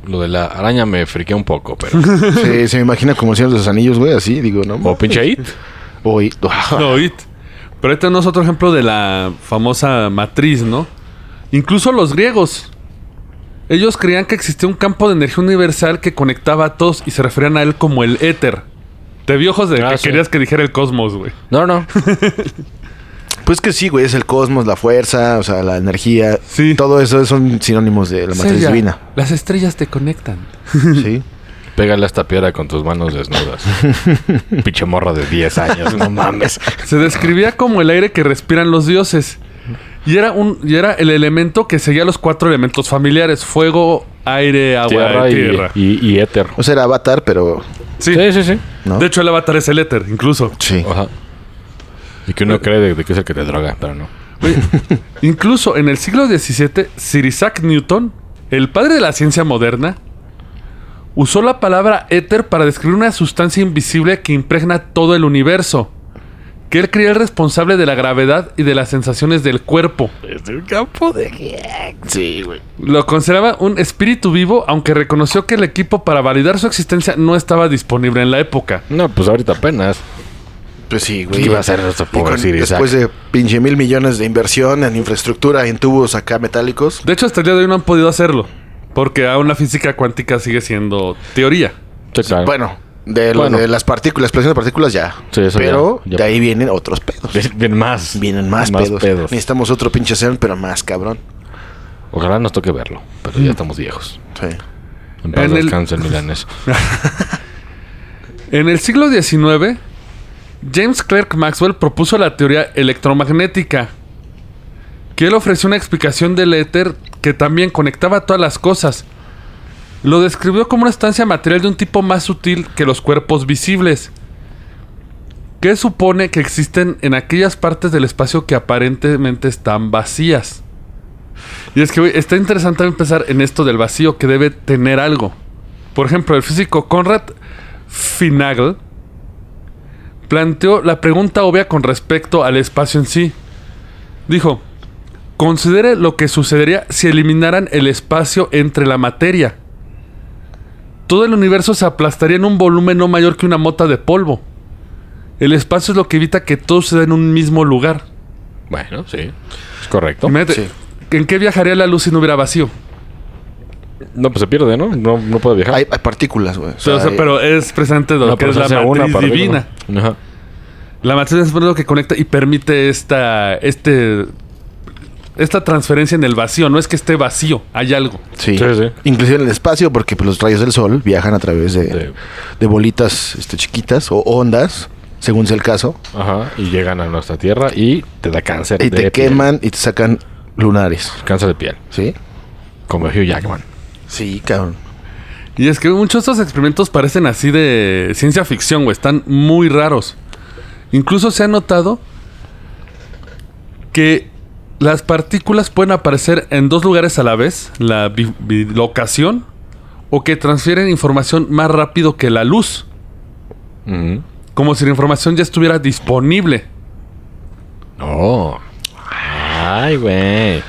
Lo de la araña me friqué un poco, pero... Se, se me imagina como el Señor de los Anillos, güey, así, digo, ¿no? O pinche It. Oí. No, it. Pero ahí tenemos otro ejemplo de la famosa matriz, ¿no? Incluso los griegos. Ellos creían que existía un campo de energía universal que conectaba a todos y se referían a él como el éter. Te vi ojos de Ah, que sí. querías que dijera el cosmos, güey. No, no. Pues que sí, güey, es el cosmos, la fuerza, o sea, la energía. Sí. Todo eso son sinónimos de la matriz Sella, divina. Las estrellas te conectan. Sí. Pégale a esta piedra con tus manos desnudas. pinche morra de 10 años, no mames. Se describía como el aire que respiran los dioses. Y era, un, y era el elemento que seguía los cuatro elementos familiares: fuego, aire, agua Tierra y tierra. y, y éter. O sea, era avatar, pero. Sí. Sí, sí, sí. ¿No? De hecho, el avatar es el éter, incluso. Sí. Ajá. Y que uno cree de, de que es el que te droga, pero no. Güey, Incluso en el siglo XVII, Sir Isaac Newton, el padre de la ciencia moderna, usó la palabra éter para describir una sustancia invisible que impregna todo el universo, que él creía el responsable de la gravedad y de las sensaciones del cuerpo. Es un campo de... Sí, güey. Lo consideraba un espíritu vivo, aunque reconoció que el equipo para validar su existencia no estaba disponible en la época. No, pues ahorita apenas. Pues sí, güey. ¿Qué iba a hacer nuestro pobre con- Sir Isaac? Después de pinche mil millones de inversión en infraestructura, en tubos acá metálicos. De hecho, hasta el día de hoy no han podido hacerlo, porque aún la física cuántica sigue siendo teoría. Sí, claro. Bueno, de, lo Bueno. de las partículas, explosión de partículas ya. Sí, eso pero ya- ya. de ahí vienen otros pedos. Bien más. Vienen más, pedos. Necesitamos otro pinche CERN, pero más cabrón. Ojalá nos toque verlo, pero ya estamos viejos. Sí. En paz En el- descanse el milanés. En el siglo XIX, James Clerk Maxwell propuso la teoría electromagnética, que él ofreció una explicación del éter que también conectaba todas las cosas. Lo describió como una estancia material de un tipo más sutil que los cuerpos visibles, que supone que existen en aquellas partes del espacio que aparentemente están vacías. Y es que está interesante empezar en esto del vacío que debe tener algo. Por ejemplo, el físico Conrad Finagel planteó la pregunta obvia con respecto al espacio en sí. Dijo, considere lo que sucedería si eliminaran el espacio entre la materia. Todo el universo se aplastaría en un volumen no mayor que una mota de polvo. El espacio es lo que evita que todo se dé en un mismo lugar. Bueno, sí. Es correcto. Imagínate, Sí. ¿En qué viajaría la luz si no hubiera vacío? No, pues se pierde, ¿no? No, no puede viajar. Hay, hay partículas, güey. O Pero, o sea, hay- pero es presente de lo No, que pero es la matriz divina. Ajá. La matriz es lo que conecta y permite esta, este, esta transferencia en el vacío. No es que esté vacío, hay algo. Sí. Sí, sí. Inclusive en el espacio, porque pues, los rayos del sol viajan a través de, De- de bolitas este, chiquitas o ondas, según sea el caso, Ajá. Y llegan a nuestra tierra y te da cáncer y de te piel. queman y te sacan lunares. Cáncer de piel. ¿Sí? Como Hugh Jackman. Sí, cabrón. Y es que muchos de estos experimentos parecen así de ciencia ficción, güey. Están muy raros. Incluso se ha notado que las partículas pueden aparecer en dos lugares a la vez, la bi- bilocación, o que transfieren información más rápido que la luz. Ujú. Como si la información ya estuviera disponible. Ay, güey.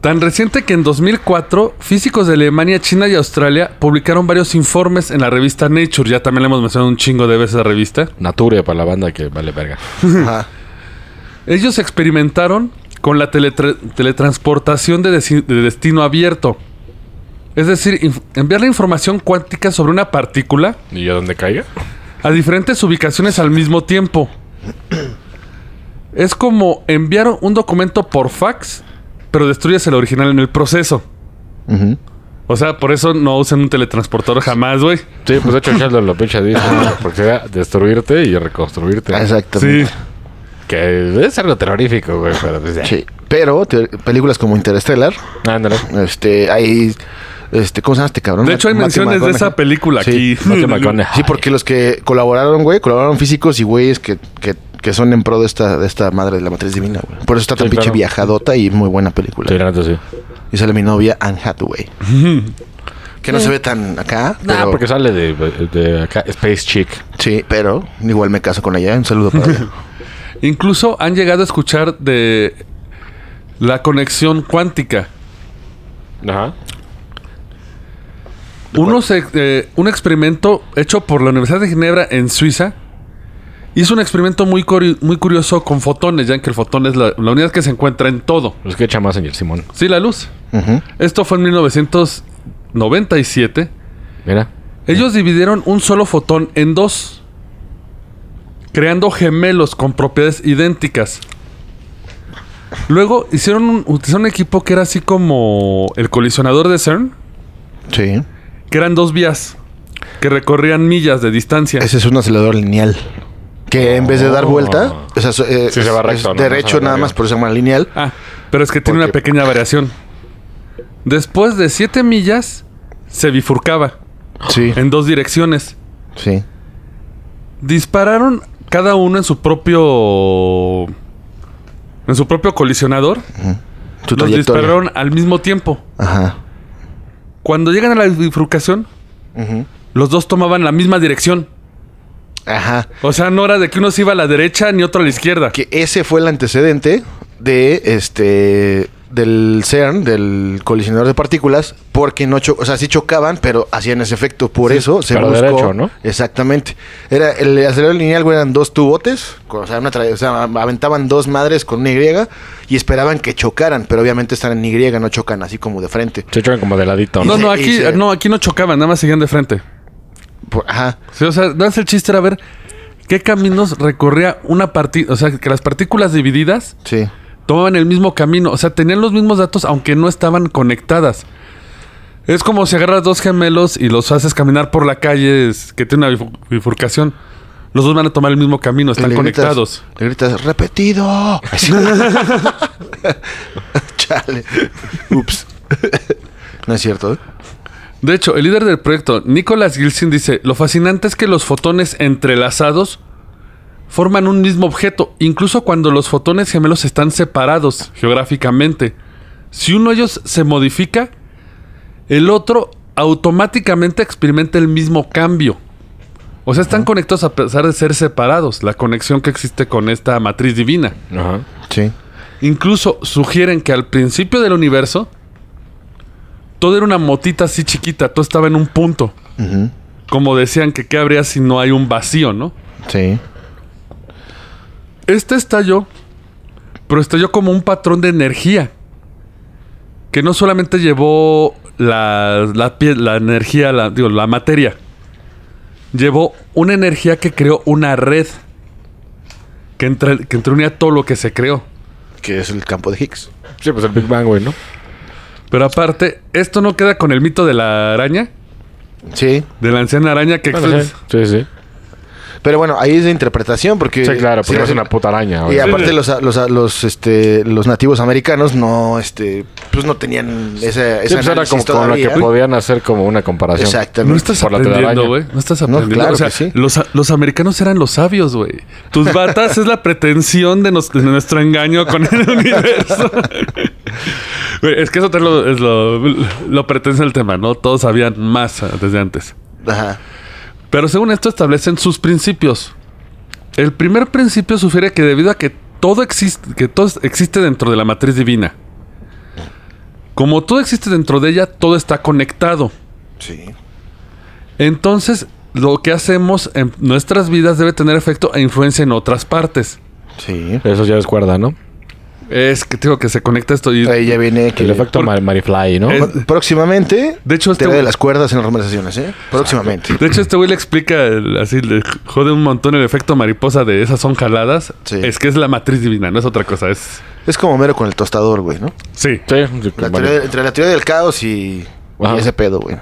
Tan reciente que en 2004, físicos de Alemania, China y Australia publicaron varios informes en la revista Nature. Ya también le hemos mencionado un chingo de veces la revista. Nature para la banda que vale verga. Ellos experimentaron con la teletra- teletransportación de, de destino abierto. Es decir, enviar la información cuántica sobre una partícula ¿Y a dónde caiga? a diferentes ubicaciones al mismo tiempo. Es como enviar un documento por fax, pero destruyes el original en el proceso. O sea, por eso no usen un teletransportador jamás, güey. Sí, pues de hecho Sheldon lo pinche dice, ¿no? porque sería destruirte y reconstruirte. Exactamente. Sí. Que es algo terrorífico, güey, pero pues ya. Sí. Pero te- películas como Interstellar, Ándale. este, hay, este, ¿cómo se llama este cabrón? De hecho, hay Matthew menciones de esa película Sí, aquí. Sí, porque los que colaboraron, güey, colaboraron físicos y güeyes que, que, que son en pro de esta, de esta madre de la matriz divina, güey. Por eso está tan Sí, pinche claro. viajadota y muy buena película. Sí, la sí. Y sale mi novia Anne Hathaway. que no se ve tan acá. Nah, pero- porque sale de, de acá, Space Chick. Sí, pero igual me caso con ella. Un saludo para ella. Incluso han llegado a escuchar de la conexión cuántica. Ajá. Unos, eh, un experimento hecho por la Universidad de Ginebra en Suiza hizo un experimento muy, muy curioso con fotones, ya que el fotón es la, la unidad que se encuentra en todo. Los que echa más el Simón. Sí, la luz. Esto fue en 1997. Mira. Ellos dividieron un solo fotón en dos, creando gemelos con propiedades idénticas. Luego hicieron un, utilizaron un equipo que era así como el colisionador de CERN, Sí. que eran dos vías que recorrían millas de distancia. Ese es un acelerador lineal. Que en vez de dar Oh. vuelta, o sea, so- eh, Sí, se va es- recto, es ¿no? derecho No se va nada más, por eso se llama lineal. Ah, pero es que tiene ¿Por una pequeña variación. Después de siete millas, se bifurcaba Sí, en dos direcciones. sí. Dispararon cada uno en su propio. En su propio colisionador. Tu Los trayectoria. dispararon al mismo tiempo. Ajá. Cuando llegan a la bifurcación, Ujú. los dos tomaban la misma dirección. Ajá. O sea, no era de que uno se iba a la derecha ni otro a la izquierda. Que ese fue el antecedente de este del CERN, del colisionador de partículas, porque no cho o sea, sí chocaban, pero hacían ese efecto. Por eso se buscó. derecho, ¿no? Exactamente. Era el acelerador lineal, güey, eran dos tubotes, o sea, una o sea, aventaban dos madres con una Y y esperaban que chocaran, pero obviamente están en Y, no chocan así como de frente. Se echan como de ladito, No, ¿no? no, aquí se- no, aquí no chocaban, nada más seguían de frente. Por- ajá. Sí, o sea, nada más el chiste era ver qué caminos recorría una partícula. O sea, que las partículas divididas Sí. Tomaban el mismo camino. O sea, tenían los mismos datos aunque no estaban conectadas. Es como si agarras dos gemelos y los haces caminar por la calle que tiene una bifu- bifurcación. Los dos van a tomar el mismo camino, están gritas- conectados. le gritas, repetido. Chale. Ups. no es cierto, ¿eh? De hecho, el líder del proyecto, Nicholas Gilson, dice: Lo fascinante es que los fotones entrelazados forman un mismo objeto, incluso cuando los fotones gemelos están separados geográficamente. Si uno de ellos se modifica, el otro automáticamente experimenta el mismo cambio. O sea, están conectados a pesar de ser separados, la conexión que existe con esta matriz divina. Ajá. Sí. Incluso sugieren que al principio del universo, todo era una motita así chiquita, todo estaba en un punto. Ujú. Como decían que qué habría si no hay un vacío, ¿no? Sí. Este estalló, pero estalló como un patrón de energía. Que no solamente llevó la, la, energía, la, digo, la materia. Llevó una energía que creó una red. Que, entre, que entreunía todo lo que se creó. Que es el campo de Higgs. Sí, pues el Big Bang, güey, ¿no? Pero aparte, esto no queda con el mito de la araña. Sí. De la anciana araña que... Bueno, sí, sí, sí. Pero bueno, ahí es de interpretación porque... Sí, claro, porque sí, es sí. una puta araña. Y aparte los, los, los, este, los nativos americanos no, este, pues no tenían esa, Sí, esa pues era como con lo que podían hacer como una comparación. No Exactamente. estás Por aprendiendo, güey. No estás aprendiendo. claro o sea, que sí. los, los americanos eran los sabios, güey. Tus batas es la pretensión de, nos- de nuestro engaño con el universo. Es que eso te lo, es lo, lo pretensa el tema, ¿no? Todos sabían más ah, desde antes. Ajá. Pero según esto establecen sus principios. El primer principio sugiere que debido a que todo existe, que todo existe dentro de la matriz divina, Como todo existe dentro de ella, todo está conectado. Sí. Entonces, lo que hacemos en nuestras vidas debe tener efecto e influencia en otras partes. Sí. Eso ya es cuerda, ¿no? Es que digo que se conecta esto y... Ahí ya viene que El efecto Mar- Marifly, ¿no? Es- próximamente. De hecho, este teoría de güey- las cuerdas en las conversaciones, ¿eh? Próximamente. De hecho, este güey le explica, el- así le jode un montón el efecto mariposa de esas son jaladas. Sí. Es que es la matriz divina, no es otra cosa. Es... Es como mero con el tostador, güey, ¿no? Sí. Sí, La teoría- entre la teoría del caos y, ese pedo, güey.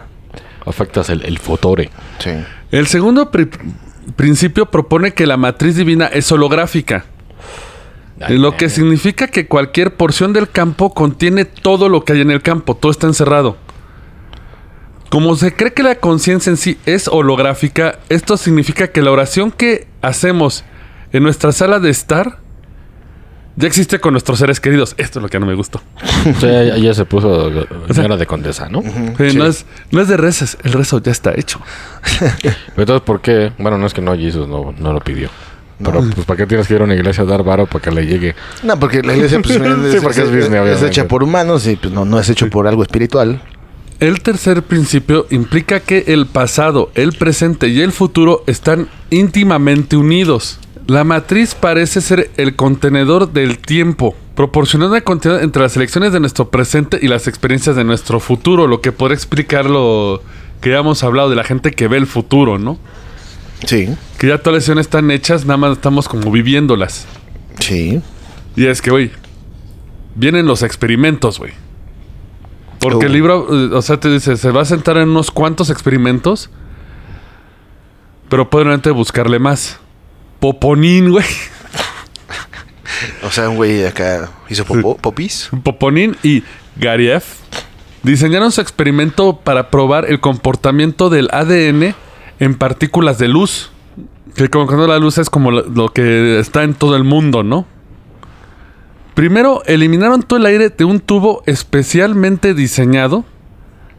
afectas el, el fotore. Sí. El segundo pri- principio propone que la matriz divina es holográfica. Lo que significa que cualquier porción del campo contiene todo lo que hay en el campo, todo está encerrado. Como se cree que la conciencia en sí es holográfica, esto significa que la oración que hacemos en nuestra sala de estar ya existe con nuestros seres queridos. Esto es lo que no me gustó. Sí, ya, ya se puso señora de condesa, ¿no? Sí. no, es, no es de rezas, el rezo ya está hecho. Pero entonces, ¿por qué? Bueno, no es que no, Jesús no, no lo pidió. Pero, pues, ¿para qué tienes que ir a una iglesia a dar varo para que le llegue? No, porque la iglesia pues, es, Sí, porque es business, es obviamente. hecha por humanos y pues no, no es hecho por algo espiritual. El tercer principio implica que el pasado, el presente y el futuro están íntimamente unidos. La matriz parece ser el contenedor del tiempo, proporcionando una continuidad entre las elecciones de nuestro presente y las experiencias de nuestro futuro, lo que podría explicar lo que ya hemos hablado de la gente que ve el futuro, ¿no? Sí. Que ya todas las elecciones están hechas, nada más estamos como viviéndolas. Sí. Y es que, güey, vienen los experimentos, güey. Porque el libro, eh, o sea, te dice, se va a sentar en unos cuantos experimentos, pero pueden realmente buscarle más. Poponín, güey. O sea, un güey acá hizo popó, popis. Poponín y Gariev diseñaron su experimento para probar el comportamiento del ADN en partículas de luz. Que como la luz es como lo, que está en todo el mundo, ¿no? Primero, eliminaron todo el aire de un tubo especialmente diseñado,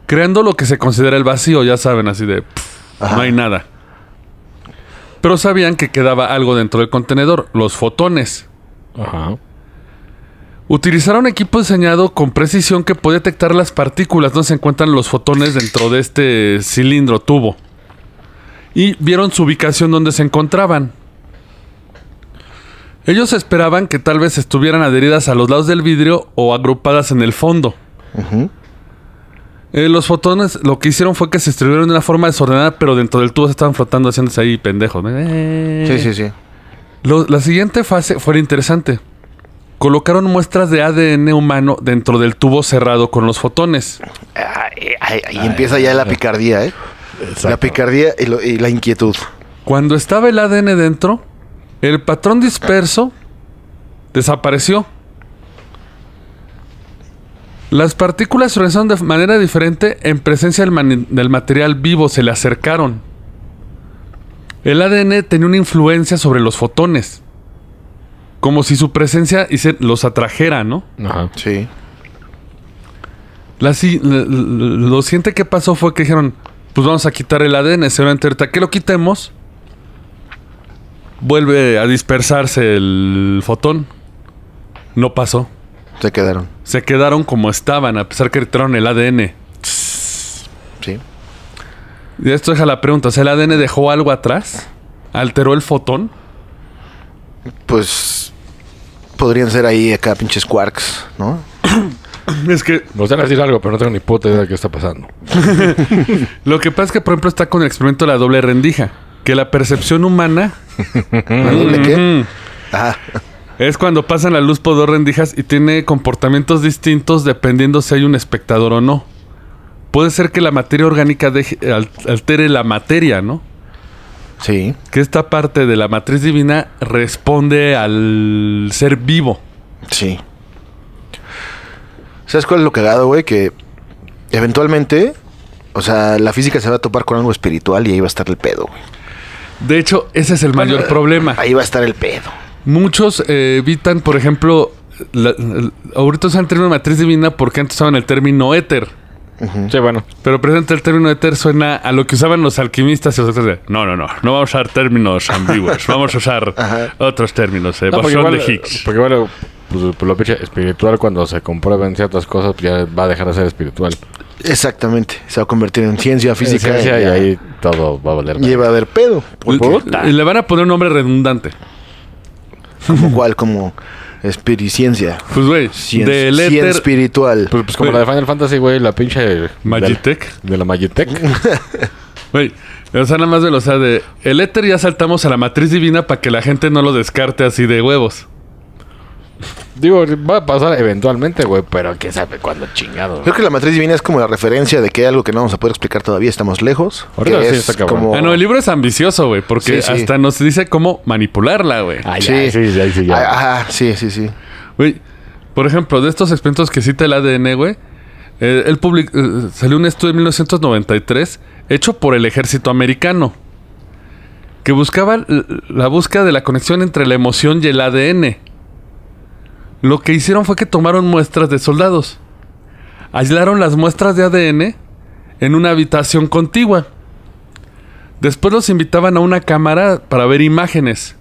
creando lo que se considera el vacío, ya saben, así de... pff, no hay nada. Pero sabían que quedaba algo dentro del contenedor, los fotones. Ajá. Utilizaron equipo diseñado con precisión que podía detectar las partículas donde se encuentran los fotones dentro de este cilindro tubo. Y vieron su ubicación donde se encontraban. Ellos esperaban que tal vez estuvieran adheridas a los lados del vidrio o agrupadas en el fondo. Eh, los fotones lo que hicieron fue que se distribuyeron de una forma desordenada, pero dentro del tubo se estaban flotando haciéndose ahí pendejos. Eh. Sí, sí, sí. Lo- la siguiente fase fue interesante. Colocaron muestras de ADN humano dentro del tubo cerrado con los fotones. Ahí empieza ya la picardía, ¿eh? La picardía y, lo- y la inquietud. Cuando estaba el ADN dentro, el patrón disperso desapareció. Las partículas se organizaron de manera diferente en presencia del, material vivo, se le acercaron. El ADN tenía una influencia sobre los fotones. Como si su presencia los atrajera, ¿no? Ajá. Sí. La lo siguiente que pasó fue que dijeron, pues vamos a quitar el ADN, seguramente ahorita que lo quitemos, vuelve a dispersarse el fotón. No pasó. Se quedaron. Se quedaron como estaban, a pesar que retiraron el ADN. Sí. Y esto deja la pregunta, ¿el ADN dejó algo atrás? ¿Alteró el fotón? Pues podrían ser ahí acá pinches quarks, ¿no? Es que Me gustaría decir algo, pero no tengo ni puta idea de qué está pasando. lo que pasa es que, por ejemplo, está con el experimento de la doble rendija. Que la percepción humana ¿La doble qué? Ajá. Es cuando pasan la luz por dos rendijas y tiene comportamientos distintos dependiendo si hay un espectador o no. Puede ser que la materia orgánica deje- altere la materia, ¿no? Sí. Que esta parte de la matriz divina responde al ser vivo. Sí. ¿Sabes cuál es lo cagado, güey? Que eventualmente, o sea, la física se va a topar con algo espiritual y ahí va a estar el pedo, güey. De hecho, ese es el mayor problema. Ahí va a estar el pedo. Muchos eh, evitan, por ejemplo, la- la- ahorita usan el término matriz divina porque antes usaban el término éter. Sí, bueno. Pero presente el término éter suena a lo que usaban los alquimistas y los otros de, no, no, no, no vamos a usar términos ambiguos, vamos a usar Ajá. otros términos, eh, No, porque bosón igual, de Higgs. porque igual pues, pues, lo pinche espiritual cuando se comprueben ciertas cosas, pues ya va a dejar de ser espiritual. Exactamente. Se va a convertir en ciencia física. Física y ya- ahí todo va a valer. y va a haber pedo. Y- y le van a poner un nombre redundante. Como cual, como espiriciencia. Pues, güey, Cien, del cien espiritual. Pues, pues como la de Final Fantasy, güey, la pinche... Magitech. De la Magitech. Güey, o sea, nada más de, o sea, de el éter ya saltamos a la matriz divina para que la gente no lo descarte así de huevos. Digo, va a pasar eventualmente, güey, pero quién sabe cuándo chingado. Creo que la matriz divina es como la referencia de que hay algo que no vamos a poder explicar todavía, estamos lejos. Ahorita que sí es está cabrón. como... Ah, no, el libro es ambicioso, güey, porque Sí, sí. hasta nos dice cómo manipularla, güey. Ay, Sí. sí, sí, sí, sí, ya. Ah, Ajá, sí, sí, sí. Güey, por ejemplo, de estos experimentos que cita el ADN, güey, eh, él public- eh, salió un estudio en 1993 hecho por el ejército americano que buscaba la búsqueda de la conexión entre la emoción y el ADN. Lo que hicieron fue que tomaron muestras de soldados. Aislaron las muestras de ADN en una habitación contigua. Después los invitaban a una cámara para ver imágenes.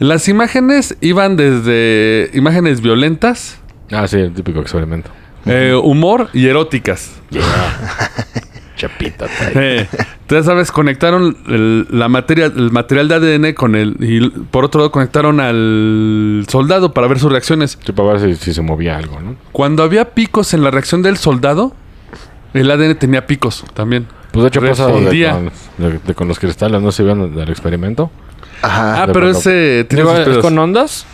Las imágenes iban desde imágenes violentas, Ah, sí, el típico experimento. eh, humor y eróticas. Chapita. Eh, ya sabes, conectaron el, la materia, el material de ADN con el... Y por otro lado conectaron al soldado para ver sus reacciones. Sí, para ver si, si se movía algo, ¿no? Cuando había picos en la reacción del soldado, el ADN tenía picos también. Pues de hecho pasa de Respondía. con, de- de con los cristales, ¿no se vieron del experimento? Ajá. Ah, de pero cuando- ese... tiene Digo, es con ondas,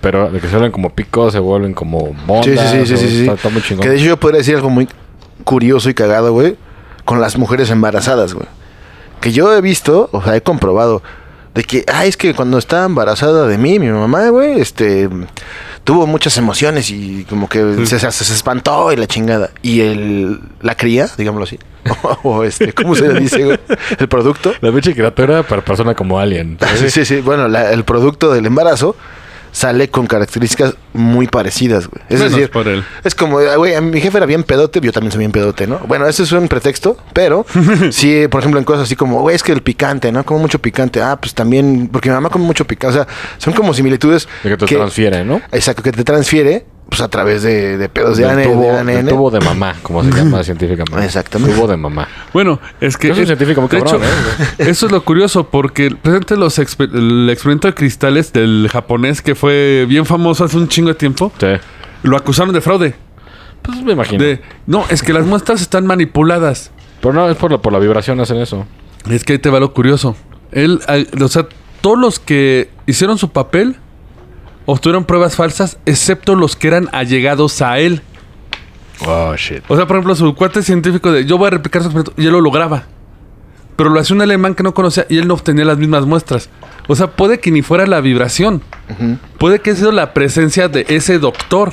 pero de que se vuelven como picos, se vuelven como ondas. Sí, sí, sí, sí, sí, sí. Está, está muy chingón. Que de hecho yo podría decir algo muy curioso y cagado, güey, con las mujeres embarazadas, güey. Que yo he visto, o sea, he comprobado de que, ah, es que cuando estaba embarazada de mí, mi mamá, güey, este, tuvo muchas emociones y como que se, se- se espantó y la chingada. Y el, la cría, digámoslo así, o este, ¿cómo se le dice, güey? El producto. La pinche criatura para persona como alien. Sí, sí, sí. Bueno, la- el producto del embarazo sale con características muy parecidas, güey. Es Menos decir, por él. es como, ah, güey, mi jefe era bien pedote, yo también soy bien pedote, ¿no? Bueno, ese es un pretexto, pero sí, por ejemplo, en cosas así como, güey, es que el picante, ¿no? Como mucho picante. Ah, pues también, porque mi mamá come mucho picante. O sea, son como similitudes. De que te transfiere, ¿no? Exacto, que te transfiere, pues a través de, de pedos de, ADN, tubo, de tubo de mamá, como se llama científicamente. Exactamente. Tubo de mamá. Bueno, es que... Es un científico muy cabrón, hecho, Eso es lo curioso, porque presente los exper- el experimento de cristales del japonés que fue bien famoso hace un chingo de tiempo, Sí. lo acusaron de fraude. Pues me imagino. De, no, es que las muestras están manipuladas. Pero no, es por la, por la vibración hacen eso. Es que ahí te va lo curioso. Él, o sea, todos los que hicieron su papel obtuvieron pruebas falsas, excepto los que eran allegados a él. Oh, shit. O sea, por ejemplo, su cuate científico de yo voy a replicar su experimento y él lo lograba. Pero lo hacía un alemán que no conocía y él no obtenía las mismas muestras. O sea, puede que ni fuera la vibración. Puede que haya sido la presencia de ese doctor.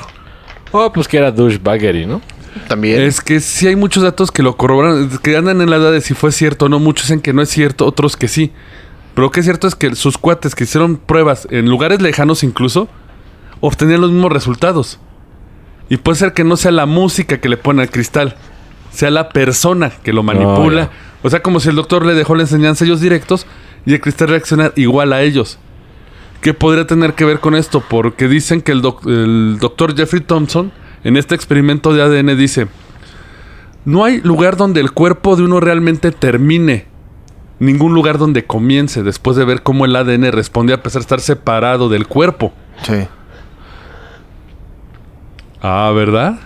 Oh, pues que era douchebaggery, ¿no? También. Es que sí hay muchos datos que lo corroboran, que andan en la duda de si fue cierto o no. Muchos dicen que no es cierto, otros que sí. Pero lo que es cierto es que sus cuates que hicieron pruebas en lugares lejanos incluso, obtenían los mismos resultados. Y puede ser que no sea la música que le pone al cristal, sea la persona que lo manipula. ya. o sea, como si el doctor le dejó la enseñanza a ellos directos y el cristal reacciona igual a ellos. ¿Qué podría tener que ver con esto? Porque dicen que el, doc- el doctor Jeffrey Thompson, en este experimento de ADN, dice: No hay lugar donde el cuerpo de uno realmente termine. Ningún lugar donde comience después de ver cómo el ADN responde a pesar de estar separado del cuerpo. Sí. Ah, ¿verdad?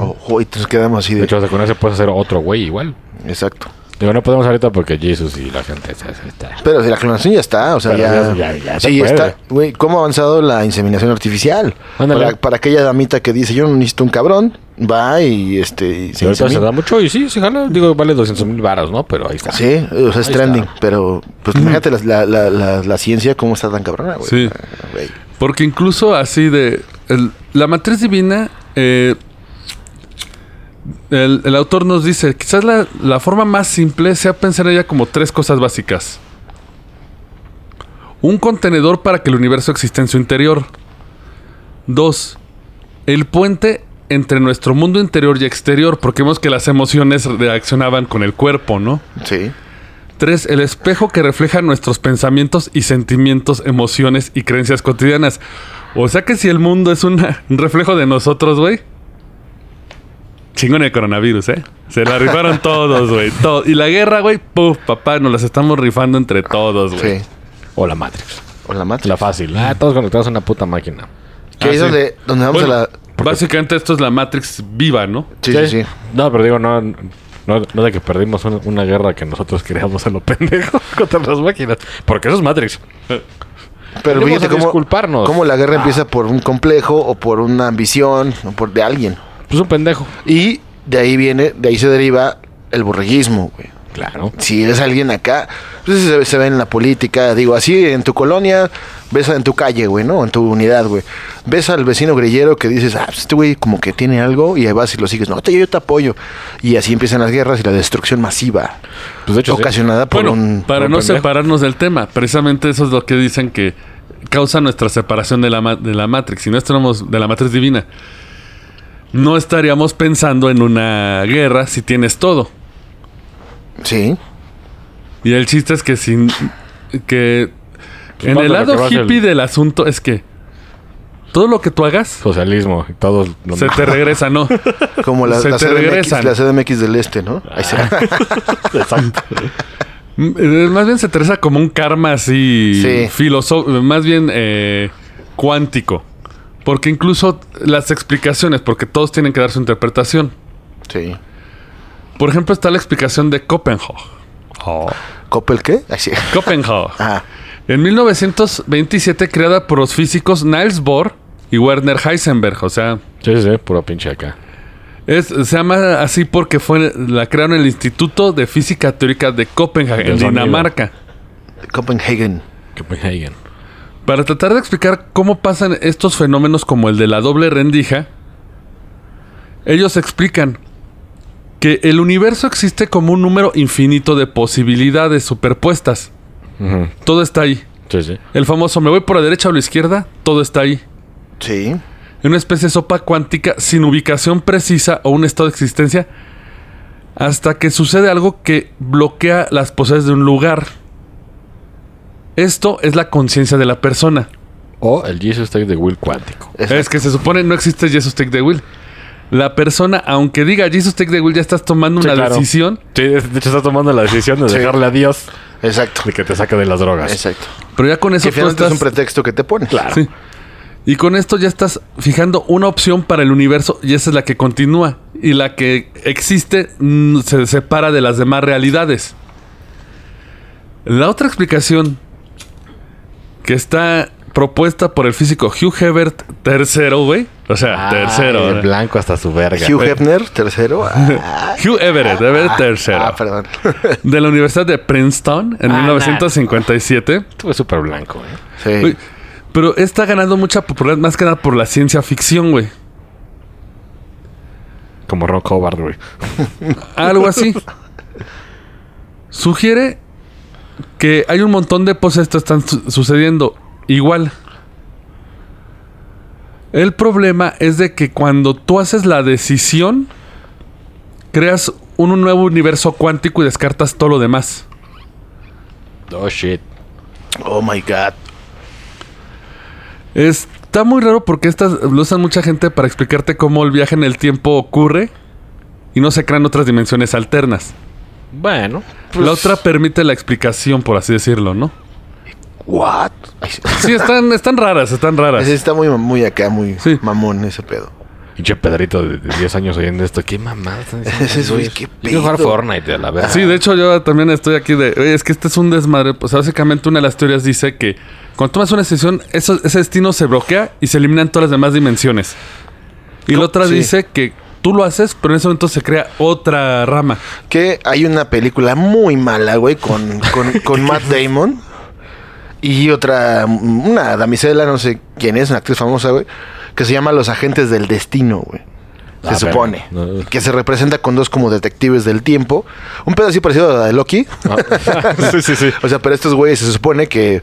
Ojo, y nos quedamos así De de... hecho, hasta con ese puedes hacer otro güey igual. Exacto. Digo, no podemos ahorita porque Jesus y la gente se- se está. Pero si la clonación ya está, o sea, Pero ya, ya- ya- se sí, está. Güey, ¿cómo ha avanzado la inseminación artificial? Ándale. Para, para aquella damita que dice, yo no necesito un cabrón, va y este y se ahorita se da mucho y sí, sí, jala. Digo, vale 200 mil varos, ¿no? Pero ahí está. Sí, o sea, es Ahí trending, está. pero pues imagínate la, la, la, la, la ciencia cómo está tan cabrona, güey. Sí. Ah. Porque incluso así de... el- la matriz divina... eh, el, el autor nos dice, quizás la, la forma más simple sea pensar en ella como tres cosas básicas. Un contenedor para que el universo exista en su interior. Dos, el puente entre nuestro mundo interior y exterior, porque vemos que las emociones reaccionaban con el cuerpo, ¿no? Sí. Tres, el espejo que refleja nuestros pensamientos y sentimientos, emociones y creencias cotidianas. O sea que si el mundo es una- un reflejo de nosotros, güey. Chingón el coronavirus, ¿eh? Se la rifaron todos, güey. todo. Y la guerra, güey, puf, papá, nos las estamos rifando entre todos, güey. Sí. O la Matrix. O la Matrix. La fácil. Ah, todos conectados a una puta máquina. Que Ah, es sí. donde, donde vamos Bueno, a la... Básicamente esto es la Matrix viva, ¿no? Sí, sí, sí. No, pero digo, no, no, no de que perdimos una, una guerra que nosotros creamos a lo pendejo contra las máquinas. Porque eso es Matrix. Pero fíjate a cómo, disculparnos. cómo la guerra empieza por un complejo o por una ambición o por de alguien. Pues un pendejo. Y de ahí viene, de ahí se deriva el borreguismo, güey. Claro. Si eres alguien acá, pues se, se ve en la política, digo, así en tu colonia, ves en tu calle, güey, ¿no? En tu unidad, güey. Ves al vecino grillero que dices, ah, pues este güey como que tiene algo y ahí vas y lo sigues, no, te, yo te apoyo. Y así empiezan las guerras y la destrucción masiva, Pues de hecho, sí. Bueno, ocasionada por un... para un no pendejo. separarnos del tema, precisamente eso es lo que dicen que causa nuestra separación de la, de la Matrix. Si no estuviéramos de la Matrix divina, no estaríamos pensando en una guerra si tienes todo. Sí, Y el chiste es que sin que Pues en el lado el- hippie del asunto es que todo lo que tú hagas Socialismo todos. lo se te regresa, ¿no? como la, Se la te CDMX, regresan. la CDMX del Este, ¿no? Ahí se- Exacto. Mm, Más bien se te regresa como un karma así Sí. filosófico, más bien eh, cuántico. Porque incluso las explicaciones, porque todos tienen que dar su interpretación. sí. Por ejemplo, está la explicación de Copenhague. ¿Coppel qué? Ahí sí. Copenhague. Ah, En 1927 creada por los físicos Niels Bohr y Werner Heisenberg. O sea, Sí, sí, sí, puro pinche acá. es, se llama así porque fue la crearon en el Instituto de Física Teórica de Copenhague, en. Dinamarca. Copenhagen. Copenhagen. Para tratar de explicar cómo pasan estos fenómenos como el de la doble rendija, ellos explican que el universo existe como un número infinito de posibilidades superpuestas. Todo está ahí. Sí, sí. El famoso me voy por la derecha o la izquierda, todo está ahí. Sí. En una especie de sopa cuántica sin ubicación precisa o un estado de existencia hasta que sucede algo que bloquea las posibilidades de un lugar. Esto es la conciencia de la persona. O el Jesus Take de Will cuántico. Exacto. Es que se supone no existe Jesus Take the Will. La persona, aunque diga Jesus Take the Will, ya estás tomando Sí, una claro. decisión. Sí, de hecho estás tomando la decisión de Sí. dejarle a Dios Exacto. de que te saque de las drogas. Exacto. Pero ya con eso Que tú finalmente es un estás... pretexto que te pones. Claro. Sí. Y con esto ya estás fijando una opción para el universo y esa es la que continúa. Y la que existe mm, se separa de las demás realidades. La otra explicación que está propuesta por el físico Hugh Hebert tercero, güey. O sea, tercero. El ¿eh? blanco hasta su verga. Hugh Hefner, tercero. Ah, Hugh Everett, Everett tercero. ah, perdón. de la Universidad de Princeton en Ah, 1957. Estuve súper blanco, eh. Sí. Güey, Pero está ganando mucha popularidad más que nada por la ciencia ficción, güey. Como Ron Howard, güey. Algo así. Sugiere que hay un montón de cosas que están su- sucediendo igual. El problema es de que cuando tú haces la decisión, creas un nuevo universo cuántico y descartas todo lo demás. Oh, shit. Oh my God. Está muy raro porque estas lo usan mucha gente para explicarte cómo el viaje en el tiempo ocurre y no se crean otras dimensiones alternas. Bueno. la otra permite la explicación, por así decirlo, ¿no? What? Sí. Están, están raras, están raras. Está muy, muy acá, muy Sí. mamón ese pedo. Pinche Pedrito de, de 10 años oyendo esto. ¿Qué mamada están diciendo, Ese güey, qué Yo quiero jugar pedo. Fortnite a la verga. Sí, de hecho yo también estoy aquí de... "Oye, Es que este es un desmadre. Pues básicamente una de las teorías dice que cuando tomas una decisión, eso- ese destino se bloquea y se eliminan todas las demás dimensiones. Y la otra Sí. dice que tú lo haces, pero en ese momento se crea otra rama. Que hay una película muy mala, güey, con, con, con Matt Damon. Y otra, una damisela, no sé quién es, una actriz famosa, güey, que se llama Los Agentes del Destino, güey. Se Ah, supone. pero- no. Que se representa con dos como detectives del tiempo. Un pedo así parecido a la de Loki. sí, sí, sí. O sea, pero estos güeyes se supone que,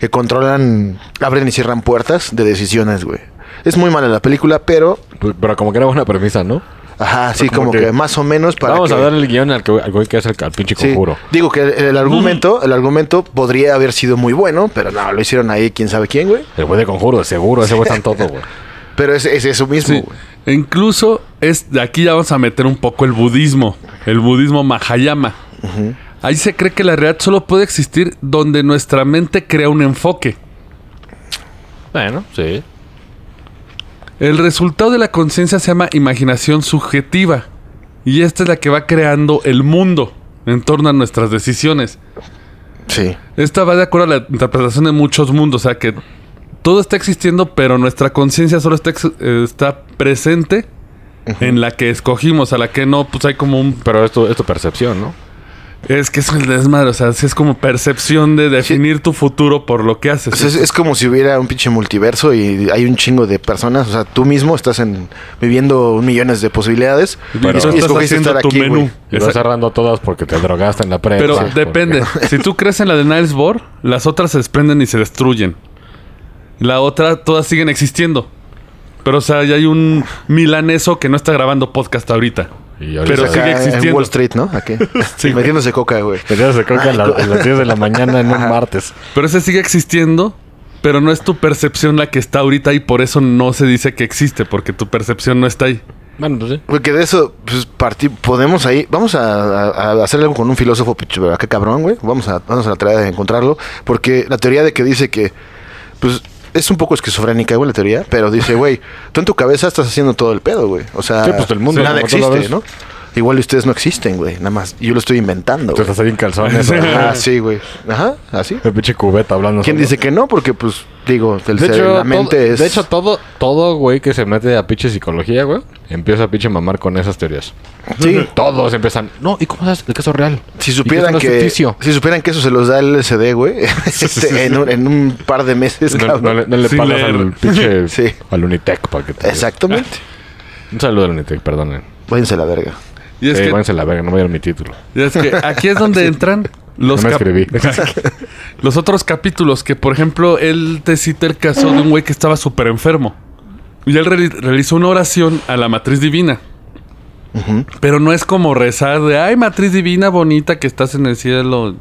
que controlan, abren y cierran puertas de decisiones, güey. Es muy mala la película, pero Pero como que era buena premisa, ¿no? Ajá, sí, como como, que, que más o menos para Vamos que- a dar el guion al, que- al güey que hace el, al pinche Sí, conjuro. digo que el, el argumento, el argumento podría haber sido muy bueno, pero no, lo hicieron ahí quién sabe quién, güey. El güey de conjuro, seguro, ese güey está en todo, güey. Pero es, es eso mismo, Sí. güey. E incluso es de aquí ya vamos a meter un poco el budismo, el budismo Mahayama. Ahí se cree que la realidad solo puede existir donde nuestra mente crea un enfoque. Bueno, sí. El resultado de la conciencia se llama imaginación subjetiva. Y esta es la que va creando el mundo en torno a nuestras decisiones. Sí. Esta va de acuerdo a la interpretación de muchos mundos. O sea que todo está existiendo, pero nuestra conciencia solo está, eh, está presente en la que escogimos, a la que no, pues hay como un... Pero esto es tu percepción, ¿no? Es que es el desmadre, o sea, sí es como percepción de definir tu futuro por lo que haces. O sea, es, es como si hubiera un pinche multiverso y hay un chingo de personas. O sea, tú mismo estás en, viviendo millones de posibilidades. Pero y tú estás haciendo estar tu aquí, menú. Y vas cerrando todas porque te drogaste en la prensa. Pero porque- depende. si tú crees en la de Niles Bohr, las otras se desprenden y se destruyen. La otra, todas siguen existiendo. Pero, o sea, ya hay un milaneso que no está grabando podcast ahorita. Y ahorita Pero sigue Acá En existiendo. Wall Street, ¿no? Aquí. Sí. Metiéndose coca, güey. De coca a, la- a las 10 de la mañana en un martes. Pero ese sigue existiendo, pero no es tu percepción la que está ahorita y por eso no se dice que existe, porque tu percepción no está ahí. Bueno, pues sí. Porque de eso, pues, podemos ahí, vamos a, a- a hacer algo con un filósofo, pinche, ¿verdad? qué cabrón, güey. Vamos a, vamos a tarea de encontrarlo. Porque la teoría de que dice que, pues, es un poco esquizofrénica, güey, la teoría. Pero dice, güey, tú en tu cabeza estás haciendo todo el pedo, güey. O sea, Sí, pues, el mundo, nada existe. ¿no? Igual ustedes no existen, güey. Nada más, yo lo estoy inventando. Tú estás ahí en calzones. Ajá, sí, güey. Ajá, así. El pinche cubeta hablando. ¿Quién solo. dice que no? Porque, pues, digo, el De ser- hecho, la mente todo, es... de hecho, todo, todo güey que se mete a pinche psicología, güey, empieza a pinche mamar con esas teorías. Sí. Todos empiezan. No, ¿y cómo sabes el caso real? Si ¿Y supieran que, ficticio? si supieran que eso se los da el LSD, güey, este, en, un, en un par de meses, No, cabrón. no le, no le Sin pagas leer. al pinche. Sí. Al Unitec para que te. Exactamente. Un saludo al Unitec, perdonen. Váyanse a la verga. Y es, Sí, que, váyanse a la verga, no me dieron mi título. y es que aquí es donde entran los, No me escribí. los otros capítulos. Que, por ejemplo, él te cita el caso de un güey que estaba súper enfermo. Y él reali- realizó una oración a la matriz divina. Pero no es como rezar de, ay, matriz divina bonita que estás en el cielo.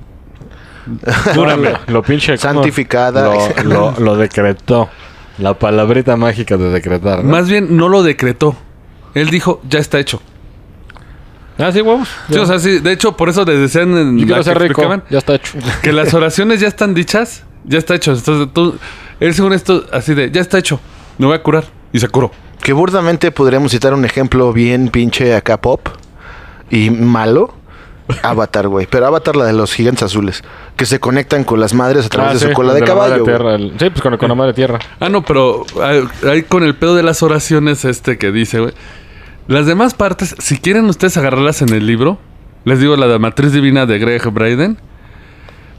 Cúrame. Lo pinche. Santificada. Lo, lo, lo decretó. La palabrita mágica de decretar. ¿no? Más bien, no lo decretó. Él dijo, ya está hecho. Ah, sí, huevos. Sí, o sea, sí, de hecho, por eso les decían en Yo la quiero que ser rico. Ya está hecho. que las oraciones ya están dichas, ya está hecho. Entonces tú, él según esto, así de, ya está hecho, me voy a curar. Y se curó. Que burdamente podríamos citar un ejemplo bien pinche acá pop y malo. Avatar, güey. Pero Avatar, la de los gigantes azules. Que se conectan con las madres a través Ah, de sí, su cola de la madre caballo. tierra, el- sí, pues con, con la madre tierra. Ah, no, pero ah, ahí con el pedo de las oraciones este que dice, güey. Las demás partes, si quieren ustedes agarrarlas en el libro, les digo la de Matriz Divina de Greg Braden,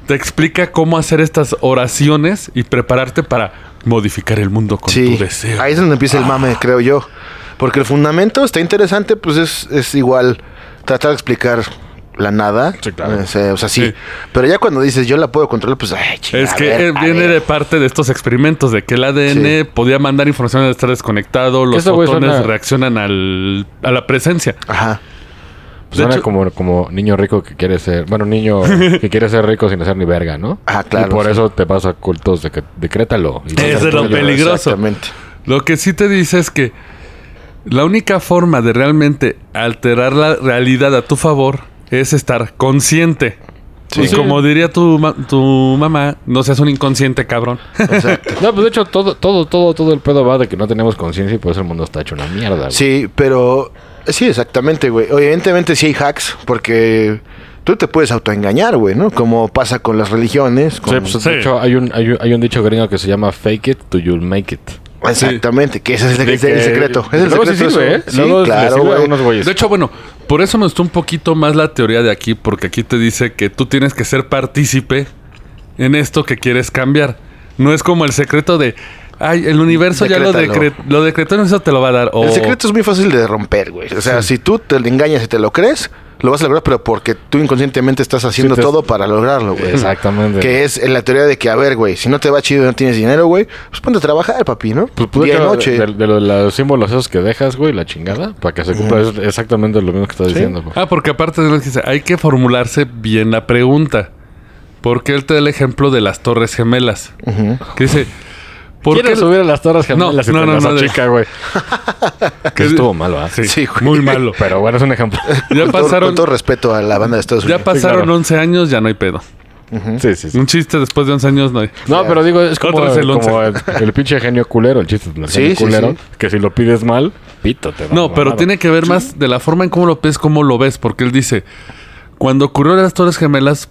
te explica cómo hacer estas oraciones y prepararte para modificar el mundo con Sí, tu deseo. ahí es donde empieza el mame, creo yo. Porque el fundamento está interesante, pues es, es igual tratar de explicar la nada. Sí, claro. Eh, o sea, sí. Sí. Pero ya cuando dices yo la puedo controlar, pues ay, Es que ver, viene de parte de estos experimentos de que el ADN Sí. podía mandar información al estar desconectado, los fotones suena- reaccionan al, a la presencia. Ajá. Pues De suena hecho- como, como niño rico que quiere ser... Bueno, niño que quiere ser rico sin hacer ni verga, ¿no? Ah, claro, Y por sí. eso te vas a cultos de que decrétalo. Y es lo tuyo. peligroso. Exactamente. Lo que sí te dice es que la única forma de realmente alterar la realidad a tu favor es estar consciente. Sí. y como diría tu, ma- tu mamá, no seas un inconsciente, cabrón. Exacto. No, pues de hecho todo, todo, todo, todo el pedo va de que no tenemos conciencia y por eso el mundo está hecho una mierda. güey. Sí, pero sí, exactamente, güey. Oye, Evidentemente sí hay hacks, porque tú te puedes autoengañar, güey, ¿no? Como pasa con las religiones. con- Sí, pues, Sí. de hecho hay un, hay, un, hay un dicho gringo que se llama fake it to you'll make it. Exactamente, que ese es el, es el que- secreto. Es el Luego sí secreto. sirve, eso. ¿eh? Sí, Luego claro, sirve a güey. unos güeyes. De hecho, bueno, por eso me gustó un poquito más la teoría de aquí, porque aquí te dice que tú tienes que ser partícipe en esto que quieres cambiar. No es como el secreto de, ay, el universo ya lo, Decrétalo. decre- lo decretó, eso te lo va a dar. El secreto es muy fácil de romper, güey. O sea, si tú te engañas y te lo crees, lo vas a lograr, pero porque tú inconscientemente estás haciendo Sí, te- todo para lograrlo, güey. Exactamente. Que es la teoría de que, a ver, güey, si no te va chido y no tienes dinero, güey, pues ponte a trabajar, papi, ¿no? Pues Día y que noche. De, de lo- de los símbolos esos que dejas, güey, la chingada, para que se cumpla es exactamente lo mismo que estás diciendo. güey. Ah, porque aparte de lo que dice, hay que formularse bien la pregunta. Porque él te da el ejemplo de las Torres Gemelas. Que dice, ¿por qué? ¿Quieres subir a las torres gemelas No, y no, no, las no, achica, güey? que estuvo mal, ¿verdad? Sí, Sí, güey. muy malo. Pero bueno, es un ejemplo. Ya Con todo- pasaron, con todo respeto a la banda de Estados ya Unidos. pasaron claro. 11 años, ya no hay pedo. sí, sí, sí. Un chiste después de 11 años no hay. No, pero digo, es como, Otro es el como el, el pinche genio culero, el chiste del Sí, genio sí, culero, sí. que si lo pides mal, pito te No, pero tiene que ver más de la forma en cómo lo ves, cómo lo ves. Porque él dice, cuando ocurrió las Torres Gemelas,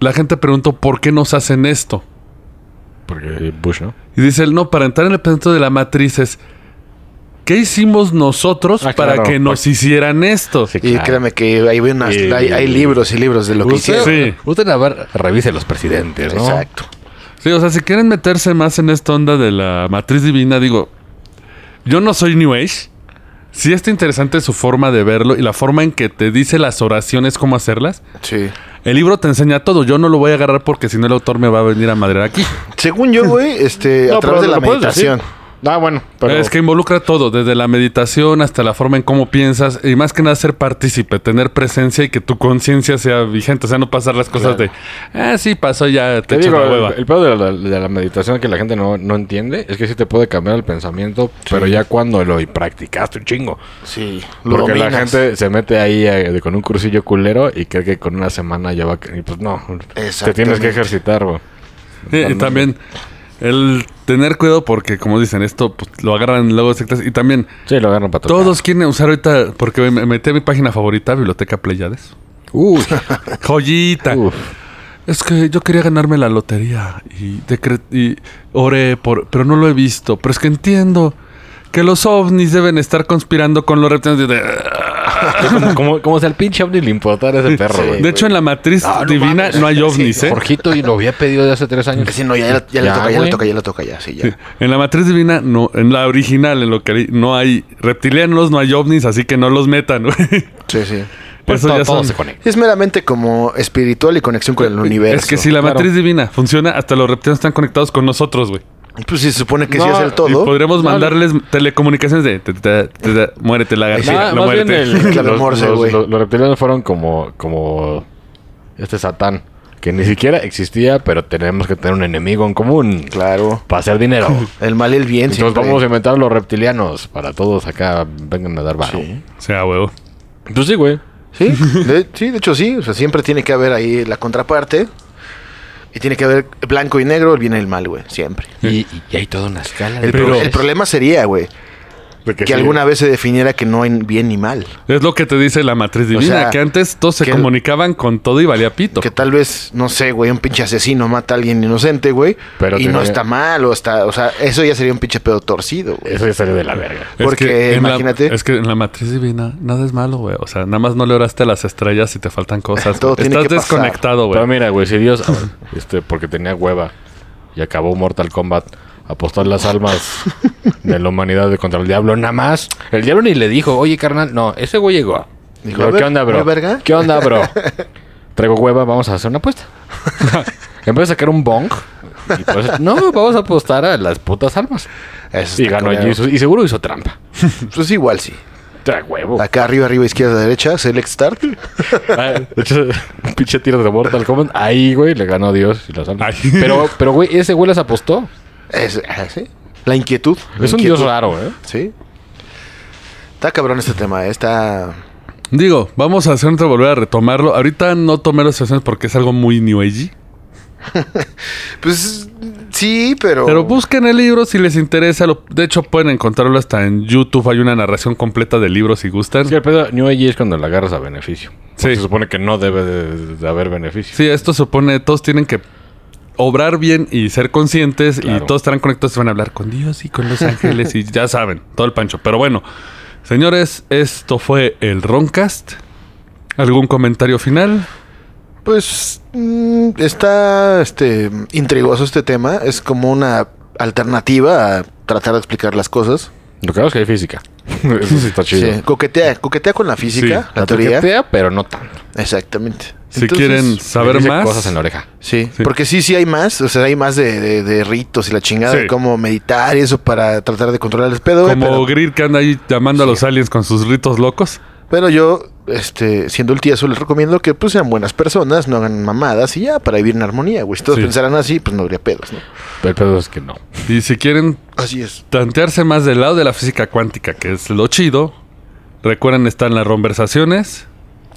la gente preguntó, ¿por qué nos hacen esto? Porque Bush, ¿no? Y dice él, no, para entrar en el pensamiento de la matriz es, ¿qué hicimos nosotros Ah, para claro, que nos hicieran esto? Sí, Y claro. créeme que hay, unas- Y- hay, hay libros y libros de lo que hicieron. Sí. usted a ver, revise los presidentes, ¿no? Exacto. Sí, o sea, si quieren meterse más en esta onda de la matriz divina, digo, yo no soy New Age. Sí está interesante su forma de verlo y la forma en que te dice las oraciones, cómo hacerlas. Sí. El libro te enseña todo. Yo no lo voy a agarrar porque si no el autor me va a venir a madrear aquí. Según yo, güey, este, No, a través de la decir. Ah, bueno, pero... Es que involucra todo, desde la meditación hasta la forma en cómo piensas y más que nada ser partícipe, tener presencia y que tu conciencia sea vigente, o sea, no pasar las cosas de, ah, sí, pasó ya, te, Te digo, la hueva. el, el pedo de la, de la meditación que la gente no, no entiende es que sí te puede cambiar el pensamiento, pero ya cuando lo y practicaste un chingo. Sí. Lo Porque la gente se mete ahí eh, con un cursillo culero y cree que con una semana ya va... a- Y pues no, te tienes que ejercitar, güey. Sí, y también el tener cuidado porque, como dicen, esto pues, lo agarran luego sectas y también Sí, lo agarran para tocar. todos quieren usar ahorita, porque me metí a mi página favorita, Biblioteca Pleiades. Uy, Joyita. uf. Es que yo quería ganarme la lotería y, decre- y oré por, pero no lo he visto. Pero es que entiendo que los ovnis deben estar conspirando con los reptiles. De, como, como, como si al pinche ovni le importara ese perro, Sí. güey. de hecho, en la matriz Ah, no divina mames. no hay ovnis, ¿eh? Jorgito y lo había pedido de hace tres años. Sí, no, ya, ya, ya le toca, ya le toca, ya le toca, ya, sí, ya. Sí. En la matriz divina, no, en la original, en lo que no hay reptilianos, no hay ovnis, así que no los metan, güey. Sí, sí. Pues Eso todo, ya todo son- se conecta. Es meramente como espiritual y conexión con el universo. Es que si la claro. matriz divina funciona, hasta los reptilianos están conectados con nosotros, güey. Pues sí, se supone que sí No, es el todo. podríamos No, mandarles telecomunicaciones de te- te- te- te- muérete la garganta, Ah, no más bien muérete. el- Clave los, Morse, los- güey. los- los reptilianos fueron como, como este Satán, que ni siquiera existía, pero tenemos que tener un enemigo en común Claro. para hacer dinero. El mal y el bien. Entonces siempre. vamos a inventar los reptilianos para todos acá vengan a dar varo. Sí. O sea, huevo. Pues sí, güey. Sí, de, sí, de hecho sí. O sea, siempre tiene que haber ahí la contraparte. Y tiene que haber blanco y negro, el bien y el mal, güey. Siempre. Y, y hay toda una escala. El, pro- problema sería, güey, De que sí. alguna vez se definiera que no hay bien ni mal. Es lo que te dice la matriz divina, sea, que antes todos se que- comunicaban con todo y valía pito. Que tal vez, no sé, güey, un pinche asesino mata a alguien inocente, güey. Pero y no está mal, o está, o sea, eso ya sería un pinche pedo torcido, güey. Eso ya salió de la verga. Es porque, que en la- imagínate. es que en la matriz divina nada es malo, güey. O sea, nada más no le oraste a las estrellas y te faltan cosas. Todo güey. tiene Estás que pasar. desconectado, Pero güey. mira, güey, si Dios, este, porque tenía hueva y acabó Mortal Kombat, apostó las almas de la humanidad de contra el diablo, nada más. El diablo ni le dijo, oye, carnal, no, ese güey llegó. Dijo, ver, ¿Qué onda, ¿una bro? verga? ¿Qué onda, bro? Traigo hueva, vamos a hacer una apuesta. en vez de sacar un bong, y pues, no, vamos a apostar a las putas almas. Eso Y ganó. Jesus, y seguro hizo trampa. Pues igual sí. Trae huevo. Acá arriba, arriba, izquierda, derecha, select start. Ah, De hecho, pinche tiro de Mortal Kombat. Ahí, güey, le ganó Dios y las almas. Pero, pero, güey, ese güey las apostó. Es, ah, ¿sí? La inquietud. la Es un dios raro, ¿eh? Sí. Está cabrón este tema, ¿eh? está... Digo, vamos a hacer otra volver a retomarlo. Ahorita no tomé las sesiones porque es algo muy new age. Pues sí, pero... Pero busquen el libro si les interesa. Lo- de hecho, pueden encontrarlo hasta en YouTube. Hay una narración completa del libro si gustan. Sí, el pedo New Age es cuando la agarras a beneficio. Sí. Se supone que no debe de, de haber beneficio. Sí, esto supone todos tienen que obrar bien y ser conscientes Claro. y todos estarán conectados y van a hablar con Dios y con los ángeles y ya saben, todo el pancho. Pero bueno, señores, esto fue el Roncast. ¿Algún comentario final? Pues mm, está este intrigoso este tema. Es como una alternativa a tratar de explicar las cosas. Lo que hago es que hay física. Eso sí está chido. Sí, coquetea, coquetea con la física, Sí, la La teoría. toquetea, pero no tanto. Exactamente. Si Entonces, quieren saber más, cosas en la oreja. Sí, Sí. porque sí, sí hay más, o sea, hay más de, de- de ritos y la chingada Sí. de cómo meditar y eso para tratar de controlar el pedo, como pero, Greer que anda ahí llamando a los aliens con sus ritos locos. pero yo, este, siendo el tieso, les recomiendo que pues sean buenas personas, no hagan mamadas y ya, para vivir en armonía, güey. Si todos Sí. pensaran así, pues no habría pedos, ¿no? Pero el pedo es que no. Y si quieren Así es. tantearse más del lado de la física cuántica, que es lo chido, recuerden estar en las conversaciones.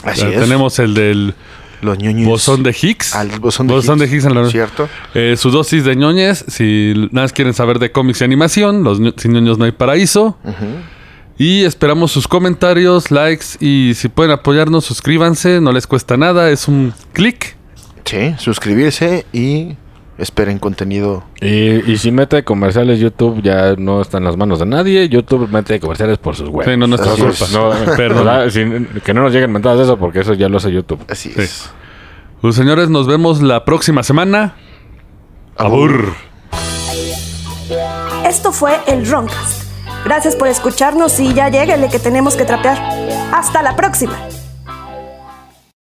Así es. Tenemos el del los ñoños. bosón de Higgs. Al bosón de Bosón Higgs. de Higgs en la ¿Cierto? Eh, su dosis de ñoñes, si nada más quieren saber de cómics y animación, los sin ñoños no hay paraíso. Y esperamos sus comentarios, likes y si pueden apoyarnos, suscríbanse, no les cuesta nada, es un clic. Sí, suscribirse y esperen contenido. Y, y si mete comerciales YouTube ya no está en las manos de nadie. YouTube mete comerciales por sus webs. Sí, no, nuestra culpa. No, Perdón. que no nos lleguen mentadas de eso porque eso ya lo hace YouTube. Así Sí. es. Pues señores, nos vemos la próxima semana. Abur. Esto fue el Roncast. Gracias por escucharnos y ya lleguenle que tenemos que trapear. Hasta la próxima.